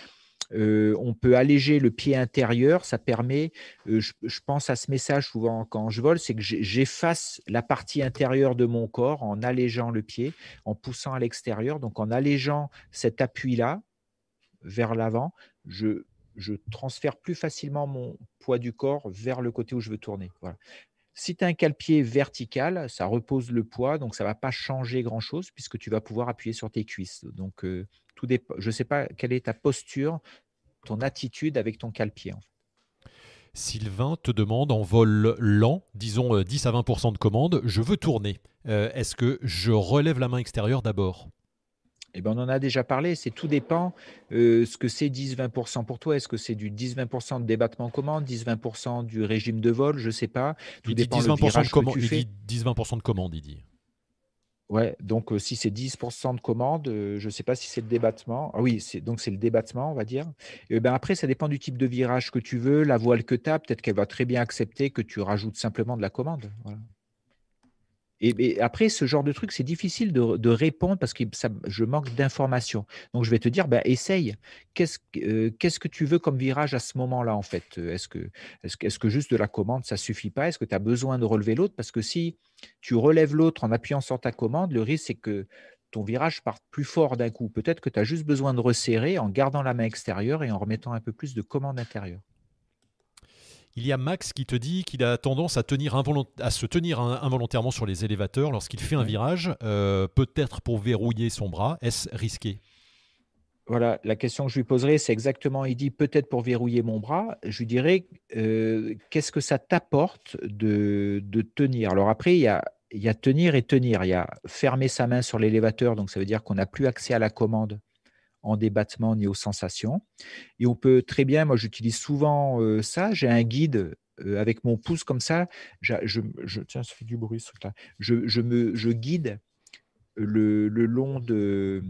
euh, on peut alléger le pied intérieur. Ça permet, euh, je, pense à ce message souvent quand je vole, c'est que j'efface la partie intérieure de mon corps en allégeant le pied, en poussant à l'extérieur. Donc en allégeant cet appui-là vers l'avant, je, transfère plus facilement mon poids du corps vers le côté où je veux tourner. Si tu as un cale-pied vertical, ça repose le poids, donc ça ne va pas changer grand-chose puisque tu vas pouvoir appuyer sur tes cuisses. Donc, euh, tout je ne sais pas quelle est ta posture, ton attitude avec ton cale-pied. Sylvain te demande en vol lent, disons 10 euh, à 20% de commande, je veux tourner. Euh, est-ce que je relève la main extérieure d'abord? Eh ben, on en a déjà parlé, c'est tout dépend euh, ce que c'est 10-20% pour toi. Est-ce que c'est du 10-20% de débattement commande, 10-20% du régime de vol, je ne sais pas. Tout il dépend 10-20% de, commande, il dit 10-20% de commande, il dit. Ouais, donc euh, si c'est 10% de commande, euh, je ne sais pas si c'est le débattement. Ah oui, donc c'est le débattement, on va dire. Et ben après, ça dépend du type de virage que tu veux, la voile que tu as. Peut-être qu'elle va très bien accepter que tu rajoutes simplement de la commande. Voilà. Et, après, ce genre de truc, c'est difficile de, répondre parce que je manque d'informations. Donc, je vais te dire, ben, essaye. Qu'est-ce euh, que tu veux comme virage à ce moment-là, en fait? Est-ce que, est -ce, est que juste de la commande, ça suffit pas? Est-ce que tu as besoin de relever l'autre? Parce que si tu relèves l'autre en appuyant sur ta commande, le risque, c'est que ton virage parte plus fort d'un coup. Peut-être que tu as juste besoin de resserrer en gardant la main extérieure et en remettant un peu plus de commande intérieure. Il y a Max qui te dit qu'il a tendance à, tenir à se tenir involontairement sur les élévateurs lorsqu'il fait un virage, euh, peut-être pour verrouiller son bras. Est-ce risqué? Voilà, la question que je lui poserai, c'est exactement, il dit peut-être pour verrouiller mon bras. Je lui dirais, euh, qu'est-ce que ça t'apporte de, tenir? Alors après, il y, a, il y a tenir et tenir. Il y a fermer sa main sur l'élévateur, donc ça veut dire qu'on n'a plus accès à la commande en débattement ni aux sensations. Et on peut très bien, moi j'utilise souvent euh, ça, j'ai un guide euh, avec mon pouce comme ça, je, je, tiens, ça fait du bruit je, me, je guide le, le long de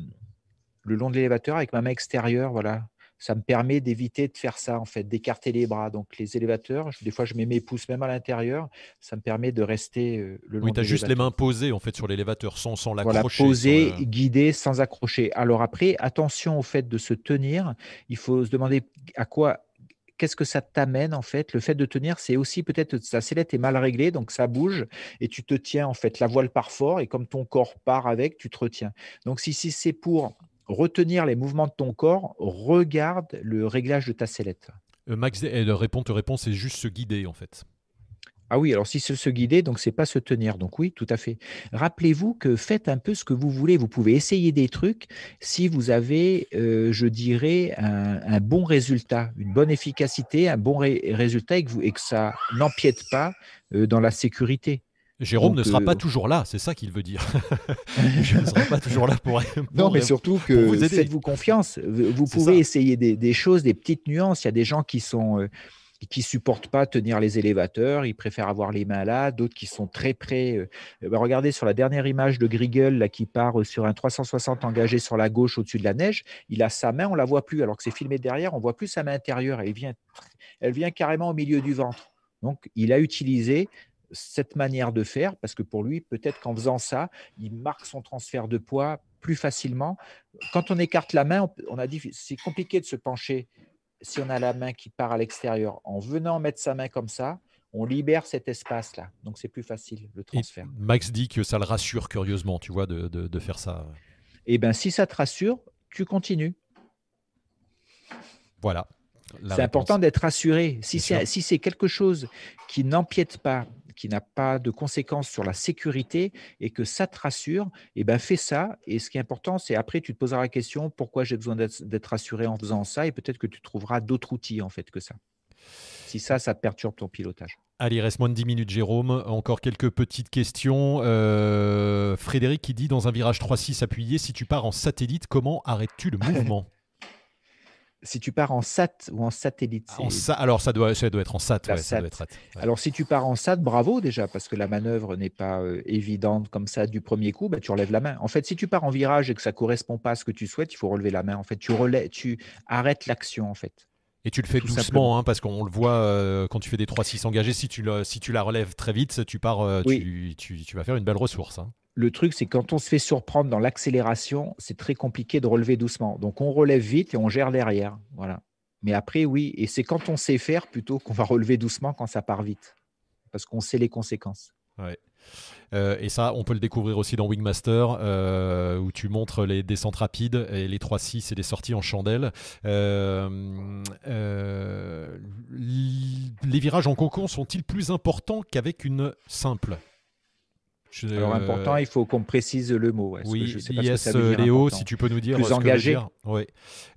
le long de l'élévateur avec ma main extérieure, voilà, ça me permet d'éviter de faire ça, en fait, d'écarter les bras. Donc, les élévateurs, des fois, je mets mes pouces même à l'intérieur. Ça me permet de rester euh, le long Oui, tu as juste les mains posées, en fait, sur l'élévateur, sans, sans l'accrocher. Voilà, posées, guidées, sans accrocher. Alors après, attention au fait de se tenir. Il faut se demander à quoi qu'est-ce que ça t'amène en fait Le fait de tenir, c'est aussi peut-être sa sellette est mal réglée, donc ça bouge et tu te tiens en fait. La voile part fort et comme ton corps part avec, tu te retiens. Donc si, si c'est pour retenir les mouvements de ton corps, regarde le réglage de ta sellette. Euh, Max, elle répond, te répond, c'est juste se guider en fait. Ah oui, alors si c'est se guider, donc c'est pas se tenir. Donc oui, tout à fait. Rappelez-vous que faites un peu ce que vous voulez. Vous pouvez essayer des trucs si vous avez, euh, je dirais, un, bon résultat, une bonne efficacité, un bon résultat et que, vous, et que ça n'empiète pas euh, dans la sécurité. Jérôme ne sera pas toujours là, c'est ça qu'il veut dire. je ne serai pas toujours là pour. non, mais surtout que faites-vous confiance. Vous pouvez essayer des, des, choses, des petites nuances. Il y a des gens qui sont euh, qui supportent pas tenir les élévateurs, ils préfèrent avoir les mains là, d'autres qui sont très près. Euh, euh, bah, regardez sur la dernière image de Grigel là, qui part euh, sur un 360 engagé sur la gauche au-dessus de la neige, il a sa main, on la voit plus, alors que c'est filmé derrière, on voit plus sa main intérieure, elle vient, elle vient carrément au milieu du ventre. Donc il a utilisé cette manière de faire parce que pour lui, peut-être qu'en faisant ça, il marque son transfert de poids plus facilement. Quand on écarte la main, on a dit c'est compliqué de se pencher si on a la main qui part à l'extérieur, en venant mettre sa main comme ça, on libère cet espace-là. Donc c'est plus facile, le transfert. Max dit que ça le rassure curieusement, tu vois, de, faire ça. Eh bien, si ça te rassure, tu continues. Voilà. C'est important d'être rassuré. Si c'est quelque chose qui n'empiète pas qui n'a pas de conséquences sur la sécurité et que ça te rassure, et eh ben fais ça. Et ce qui est important, c'est après, tu te poseras la question pourquoi j'ai besoin d'être rassuré en faisant ça, et peut-être que tu trouveras d'autres outils en fait que ça. Si ça, ça te perturbe ton pilotage. Allez, il reste moins de 10 minutes, Jérôme. Encore quelques petites questions. Euh, Frédéric qui dit dans un virage 3-6 appuyé, si tu pars en satellite, comment arrêtes-tu le mouvement? Si tu pars en SAT ou en satellite. alors, ça doit, ça doit être en SAT. Alors, si tu pars en SAT, bravo déjà, parce que la manœuvre n'est pas euh, évidente comme ça du premier coup, bah, tu relèves la main. En fait, si tu pars en virage et que ça ne correspond pas à ce que tu souhaites, il faut relever la main. En fait, tu, relais, tu arrêtes l'action, en fait. Et tu le fais doucement, hein, parce qu'on le voit euh, quand tu fais des 3-6 engagés, si tu, si tu la relèves très vite, tu pars, euh, tu, tu, vas faire une belle ressource. Hein le truc, c'est quand on se fait surprendre dans l'accélération, c'est très compliqué de relever doucement. Donc, on relève vite et on gère derrière. Voilà. Mais après, oui, et c'est quand on sait faire plutôt qu'on va relever doucement quand ça part vite, parce qu'on sait les conséquences. Euh, et ça, on peut le découvrir aussi dans Wingmaster, euh, où tu montres les descentes rapides et les 3-6 et les sorties en chandelle. Euh, les virages en cocon sont-ils plus importants qu'avec une simple? Alors important, il faut qu'on précise le mot. Oui, yes, Léo, si tu peux nous dire. Plus engagé.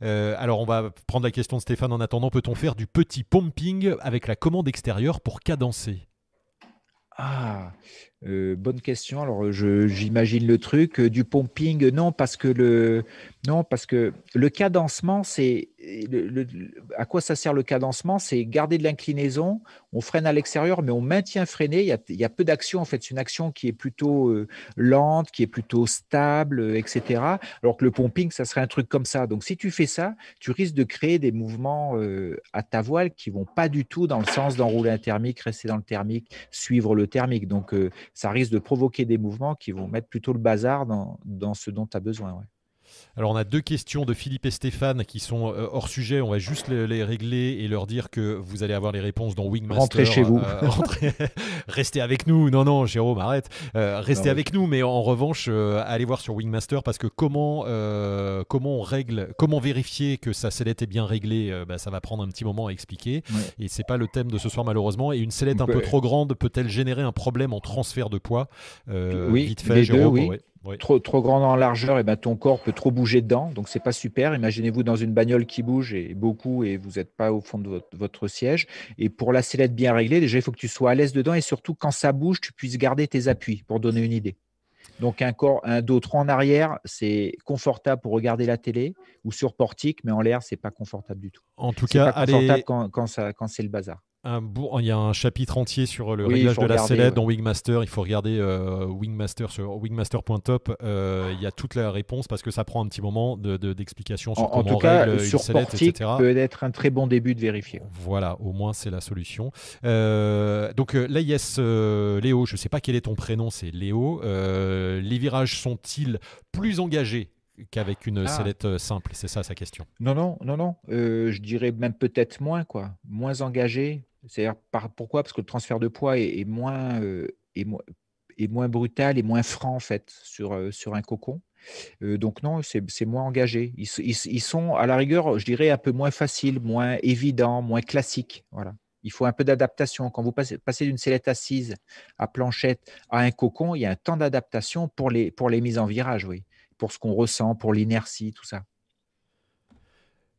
Euh, alors on va prendre la question de Stéphane en attendant. Peut-on faire du petit pumping avec la commande extérieure pour cadencer? Ah, euh, bonne question. Alors j'imagine le truc euh, du pumping. Non, parce que le non parce que le cadencement, c'est à quoi ça sert le cadencement? C'est garder de l'inclinaison, on freine à l'extérieur, mais on maintient freiné. Il y a, peu d'action, en fait. C'est une action qui est plutôt euh, lente, qui est plutôt stable, etc. Alors que le pumping, ça serait un truc comme ça. Donc, si tu fais ça, tu risques de créer des mouvements à ta voile qui vont pas du tout dans le sens d'enrouler un thermique, rester dans le thermique, suivre le thermique. Donc, ça risque de provoquer des mouvements qui vont mettre plutôt le bazar dans, ce dont tu as besoin. Alors on a deux questions de Philippe et Stéphane qui sont euh, hors sujet. On va juste les, régler et leur dire que vous allez avoir les réponses dans Wingmaster. Rentrez chez vous. Euh, restez avec nous. Non, non, Jérôme, arrête. Euh, restez avec nous, mais en revanche, allez voir sur Wingmaster parce que comment, comment on règle, comment vérifier que sa sellette est bien réglée, bah, ça va prendre un petit moment à expliquer. Et c'est pas le thème de ce soir malheureusement. Et une sellette un peu trop grande peut-elle générer un problème en transfert de poids? Oui, vite fait, Jérôme. oui. Trop, trop grande en largeur, et ben ton corps peut trop bouger dedans, donc c'est pas super. Imaginez-vous dans une bagnole qui bouge et beaucoup et vous n'êtes pas au fond de votre, siège. Et pour la sellette bien réglée, déjà il faut que tu sois à l'aise dedans et surtout quand ça bouge, tu puisses garder tes appuis pour donner une idée. Donc un corps, un dos trop en arrière, c'est confortable pour regarder la télé ou sur portique, mais en l'air, c'est pas confortable du tout. En tout cas, pas confortable quand, quand, quand c'est le bazar. Un il y a un chapitre entier sur le réglage de la sellette dans Wingmaster. Il faut regarder euh, Wingmaster sur wingmaster.top. Euh, il y a toute la réponse parce que ça prend un petit moment d'explication de, sur comment en tout cas, règle sur une sellette, etc. peut être un très bon début de vérifier. Voilà, au moins c'est la solution. Euh, donc l'AIS Léo, je ne sais pas quel est ton prénom, c'est Léo. les virages sont-ils plus engagés qu'avec une ah. sellette euh, simple? C'est ça sa question. Non, non, non, non. Euh, je dirais même peut-être moins, quoi. Moins engagé. C'est-à-dire, pourquoi? Parce que le transfert de poids est, moins, euh, est, moins brutal et moins franc, en fait, sur, sur un cocon. donc non, c'est moins engagé. Ils, ils, sont, à la rigueur, je dirais, un peu moins faciles, moins évidents, moins classiques. Voilà. Il faut un peu d'adaptation. Quand vous passez, passez d'une sellette assise à planchette à un cocon, il y a un temps d'adaptation pour les, pour les mises en virage, oui pour ce qu'on ressent, pour l'inertie, tout ça.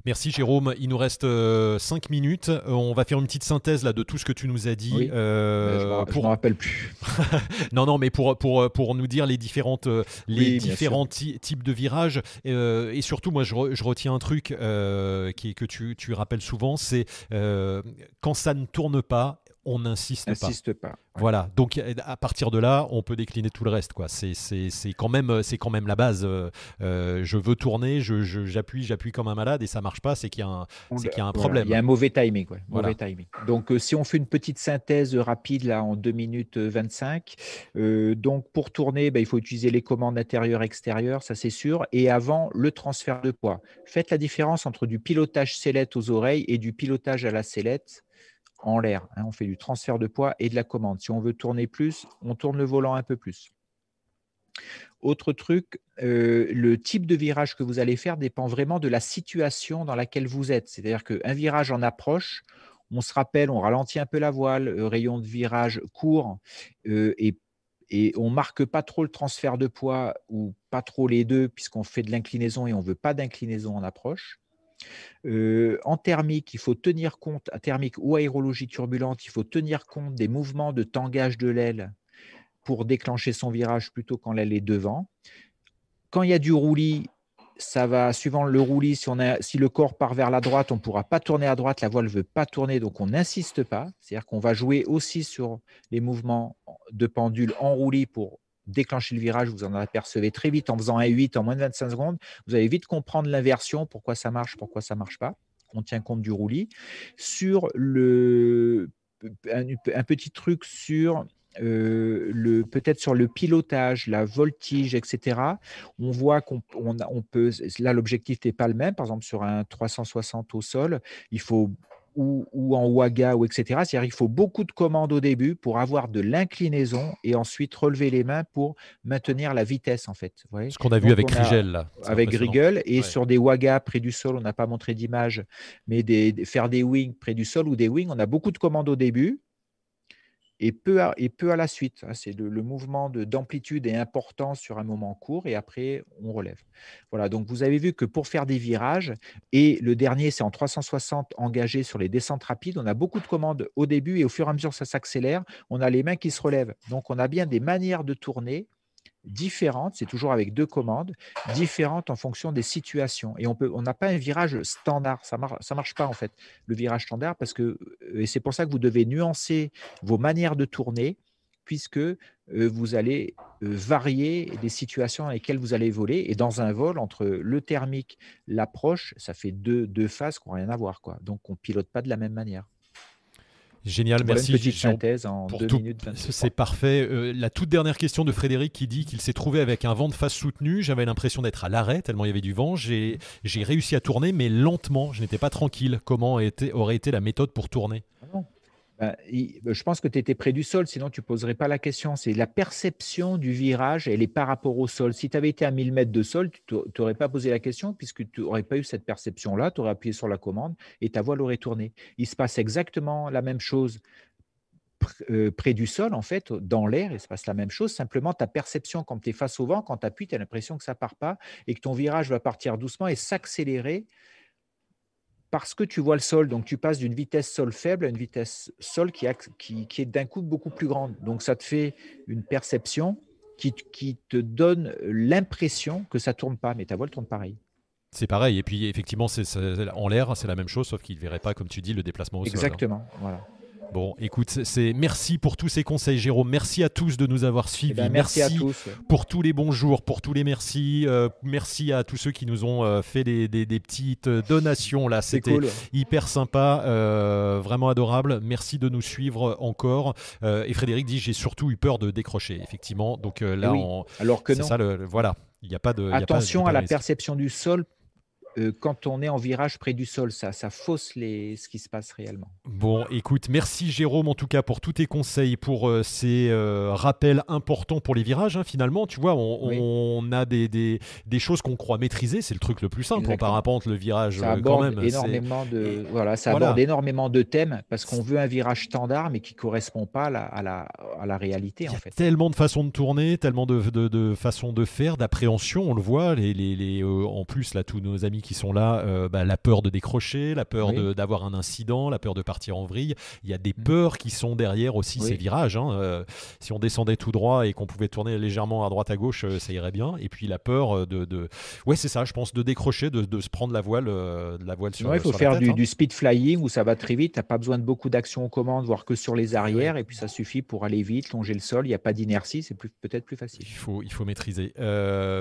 Merci Jérôme. Il nous reste 5 euh, minutes. Euh, on va faire une petite synthèse là de tout ce que tu nous as dit. Euh, je ne me rappelle plus. non, non, mais pour, pour, pour nous dire les, différentes, les différents types de virages. et surtout, moi, je, je retiens un truc qui, que tu, tu rappelles souvent, c'est quand ça ne tourne pas, on n'insiste pas. Insiste pas. Voilà, donc à partir de là, on peut décliner tout le reste. Quoi. C'est, quand, même, c'est quand même la base. Euh, euh, je veux tourner, je, j'appuie, j'appuie comme un malade et ça marche pas, c'est qu'il y a un, c'est qu'il y a un problème. Il y a un mauvais timing. Mauvais timing. Donc euh, si on fait une petite synthèse rapide là en 2 minutes 25, donc pour tourner, bah, il faut utiliser les commandes intérieures-extérieures, ça c'est sûr. Et avant, le transfert de poids. Faites la différence entre du pilotage sellette aux oreilles et du pilotage à la sellette en l'air. Hein, on fait du transfert de poids et de la commande. Si on veut tourner plus, on tourne le volant un peu plus. Autre truc, euh, le type de virage que vous allez faire dépend vraiment de la situation dans laquelle vous êtes. C'est-à-dire qu'un virage en approche, on se rappelle, on ralentit un peu la voile, euh, rayon de virage court euh, et, et on marque pas trop le transfert de poids ou pas trop les deux puisqu'on fait de l'inclinaison et on veut pas d'inclinaison en approche. En thermique, il faut tenir compte, à thermique ou aérologie turbulente, il faut tenir compte des mouvements de tangage de l'aile pour déclencher son virage plutôt quand l'aile est devant. Quand il y a du roulis, ça va, suivant le roulis, si, si le corps part vers la droite, on ne pourra pas tourner à droite, la voile ne veut pas tourner, donc on n'insiste pas. C'est-à-dire qu'on va jouer aussi sur les mouvements de pendule en roulis pour déclencher le virage, vous en apercevez très vite en faisant un 8 en moins de 25 secondes. Vous allez vite comprendre l'inversion, pourquoi ça marche, pourquoi ça ne marche pas. On tient compte du roulis. Sur le, un, petit truc sur euh, le peut-être sur le pilotage, la voltige, etc. On voit qu'on on, peut. Là, l'objectif n'est pas le même. Par exemple, sur un 360 au sol, il faut ou, en Waga ou etc. C'est-à-dire qu'il faut beaucoup de commandes au début pour avoir de l'inclinaison et ensuite relever les mains pour maintenir la vitesse en fait. Ce qu'on a vu avec Rigel là. Avec Rigel et sur des Waga près du sol, on n'a pas montré d'image, mais des, faire des wings près du sol ou des wings, on a beaucoup de commandes au début et peu à, la suite. Hein. C'est le, mouvement d'amplitude est important sur un moment court et après on relève. Voilà, donc vous avez vu que pour faire des virages, et le dernier c'est en 360 engagé sur les descentes rapides, on a beaucoup de commandes au début et au fur et à mesure ça s'accélère, on a les mains qui se relèvent. Donc on a bien des manières de tourner différentes, c'est toujours avec deux commandes, différentes en fonction des situations. Et on peut, on n'a pas un virage standard, ça ne ça marche pas en fait, le virage standard, parce que, euh, c'est pour ça que vous devez nuancer vos manières de tourner, puisque euh, vous allez euh, varier des situations dans lesquelles vous allez voler. Et dans un vol, entre le thermique, l'approche, ça fait deux, deux phases qui n'ont rien à voir. Quoi. Donc on ne pilote pas de la même manière. Génial, merci. Une petite synthèse en pour deux minutes. C'est parfait. Euh, la toute dernière question de Frédéric qui dit qu'il s'est trouvé avec un vent de face soutenu. J'avais l'impression d'être à l'arrêt tellement il y avait du vent. J'ai réussi à tourner, mais lentement. Je n'étais pas tranquille. Comment aurait été la méthode pour tourner? Ah bah, je pense que tu étais près du sol, sinon tu ne poserais pas la question. C'est la perception du virage, elle est par rapport au sol. Si tu avais été à 1000 mètres de sol, tu n'aurais pas posé la question puisque tu n'aurais pas eu cette perception-là. Tu aurais appuyé sur la commande et ta voile aurait tourné. Il se passe exactement la même chose euh, près du sol, en fait, dans l'air, il se passe la même chose. Simplement, ta perception, quand tu es face au vent, quand tu appuies, tu as l'impression que ça part pas et que ton virage va partir doucement et s'accélérer parce que tu vois le sol. Donc, tu passes d'une vitesse sol faible à une vitesse sol qui, qui, est d'un coup beaucoup plus grande. Donc, ça te fait une perception qui, qui te donne l'impression que ça tourne pas, mais ta voile tourne pareil. C'est pareil. Et puis, effectivement, c'est, en l'air, c'est la même chose, sauf qu'il ne verrait pas, comme tu dis, le déplacement au sol. Hein. Exactement. Voilà. Bon, écoute, c'est merci pour tous ces conseils, Jérôme. Merci à tous de nous avoir suivis. Eh ben, merci, à tous. pour tous les bons jours, pour tous les merci. Euh, merci à tous ceux qui nous ont euh, fait des, petites donations là. C'était hyper sympa, euh, vraiment adorable. Merci de nous suivre encore. et Frédéric dit j'ai surtout eu peur de décrocher, effectivement. Donc là, alors que non. Ça, le, voilà. Il n'y a pas de. Attention à la perception du sol euh, quand on est en virage près du sol. Ça, ça fausse les, ce qui se passe réellement. Bon, écoute, merci Jérôme en tout cas pour tous tes conseils, pour euh, ces euh, rappels importants pour les virages. Hein, finalement, tu vois, on, a des, des, des choses qu'on croit maîtriser. C'est le truc le plus simple en parapente, le virage. Ça aborde énormément de, voilà, ça aborde énormément de thèmes parce qu'on veut un virage standard mais qui correspond pas à la, à la, à la réalité. Il y a fait. tellement de façons de tourner, tellement de, de, de façons de faire, d'appréhension. On le voit. Les, les, les en plus là, tous nos amis qui sont là, euh, bah, la peur de décrocher, la peur d'avoir un incident, la peur de partir en vrille. Il y a des mm. peurs qui sont derrière aussi ces virages. Hein. Euh, si on descendait tout droit et qu'on pouvait tourner légèrement à droite à gauche, euh, ça irait bien. Et puis la peur de, de... ouais c'est ça, je pense, de décrocher, de, de se prendre la voile, de la voile sur. il faut faire du, hein. du, speed flying où ça va très vite. T'as pas besoin de beaucoup d'action aux commandes, voire que sur les arrières, et puis ça suffit pour aller vite, longer le sol. Il n'y a pas d'inertie, c'est peut-être plus facile. Il faut, il faut maîtriser.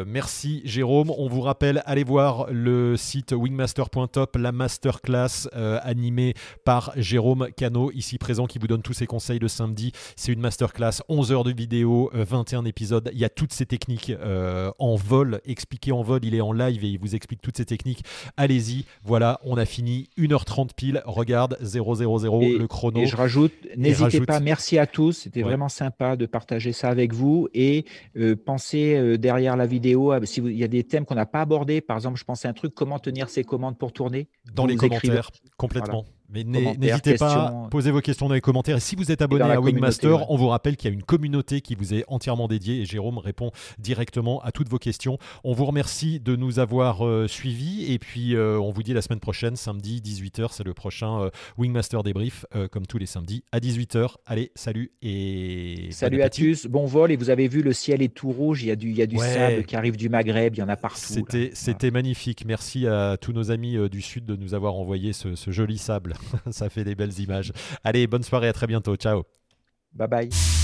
merci Jérôme. On vous rappelle, allez voir le site wingmaster.top, la masterclass euh, animée par Jérôme Cano, ici présent, qui vous donne tous ses conseils de samedi. C'est une masterclass, 11 heures de vidéo, 21 euh, épisodes. Il y a toutes ces techniques euh, en vol, expliquées en vol. Il est en live et il vous explique toutes ces techniques. Allez-y, voilà, on a fini 1h30 pile. Regarde, 000 le chrono. Et je rajoute, n'hésitez pas, merci à tous. C'était vraiment sympa de partager ça avec vous. Et pensez derrière la vidéo, si il y a des thèmes qu'on n'a pas abordés, par exemple, je pensais à un truc, comment tenir ses commandes pour tourner? Dans les commentaires, complètement. Mais n'hésitez pas, à poser vos questions dans les commentaires. Et si vous êtes abonné à Wingmaster, on vous rappelle qu'il y a une communauté qui vous est entièrement dédiée et Jérôme répond directement à toutes vos questions. On vous remercie de nous avoir euh, suivis et puis euh, on vous dit la semaine prochaine, samedi 18h, c'est le prochain euh, Wingmaster débrief, comme tous les samedis à 18h. Allez, salut et salut à tous, bon vol. Et vous avez vu, le ciel est tout rouge, il y a du, il y a du sable qui arrive du Maghreb, il y en a partout. C'était magnifique. Merci à tous nos amis du Sud de nous avoir envoyé ce, ce joli sable. Ça fait des belles images. Allez, bonne soirée, à très bientôt. Ciao. Bye bye.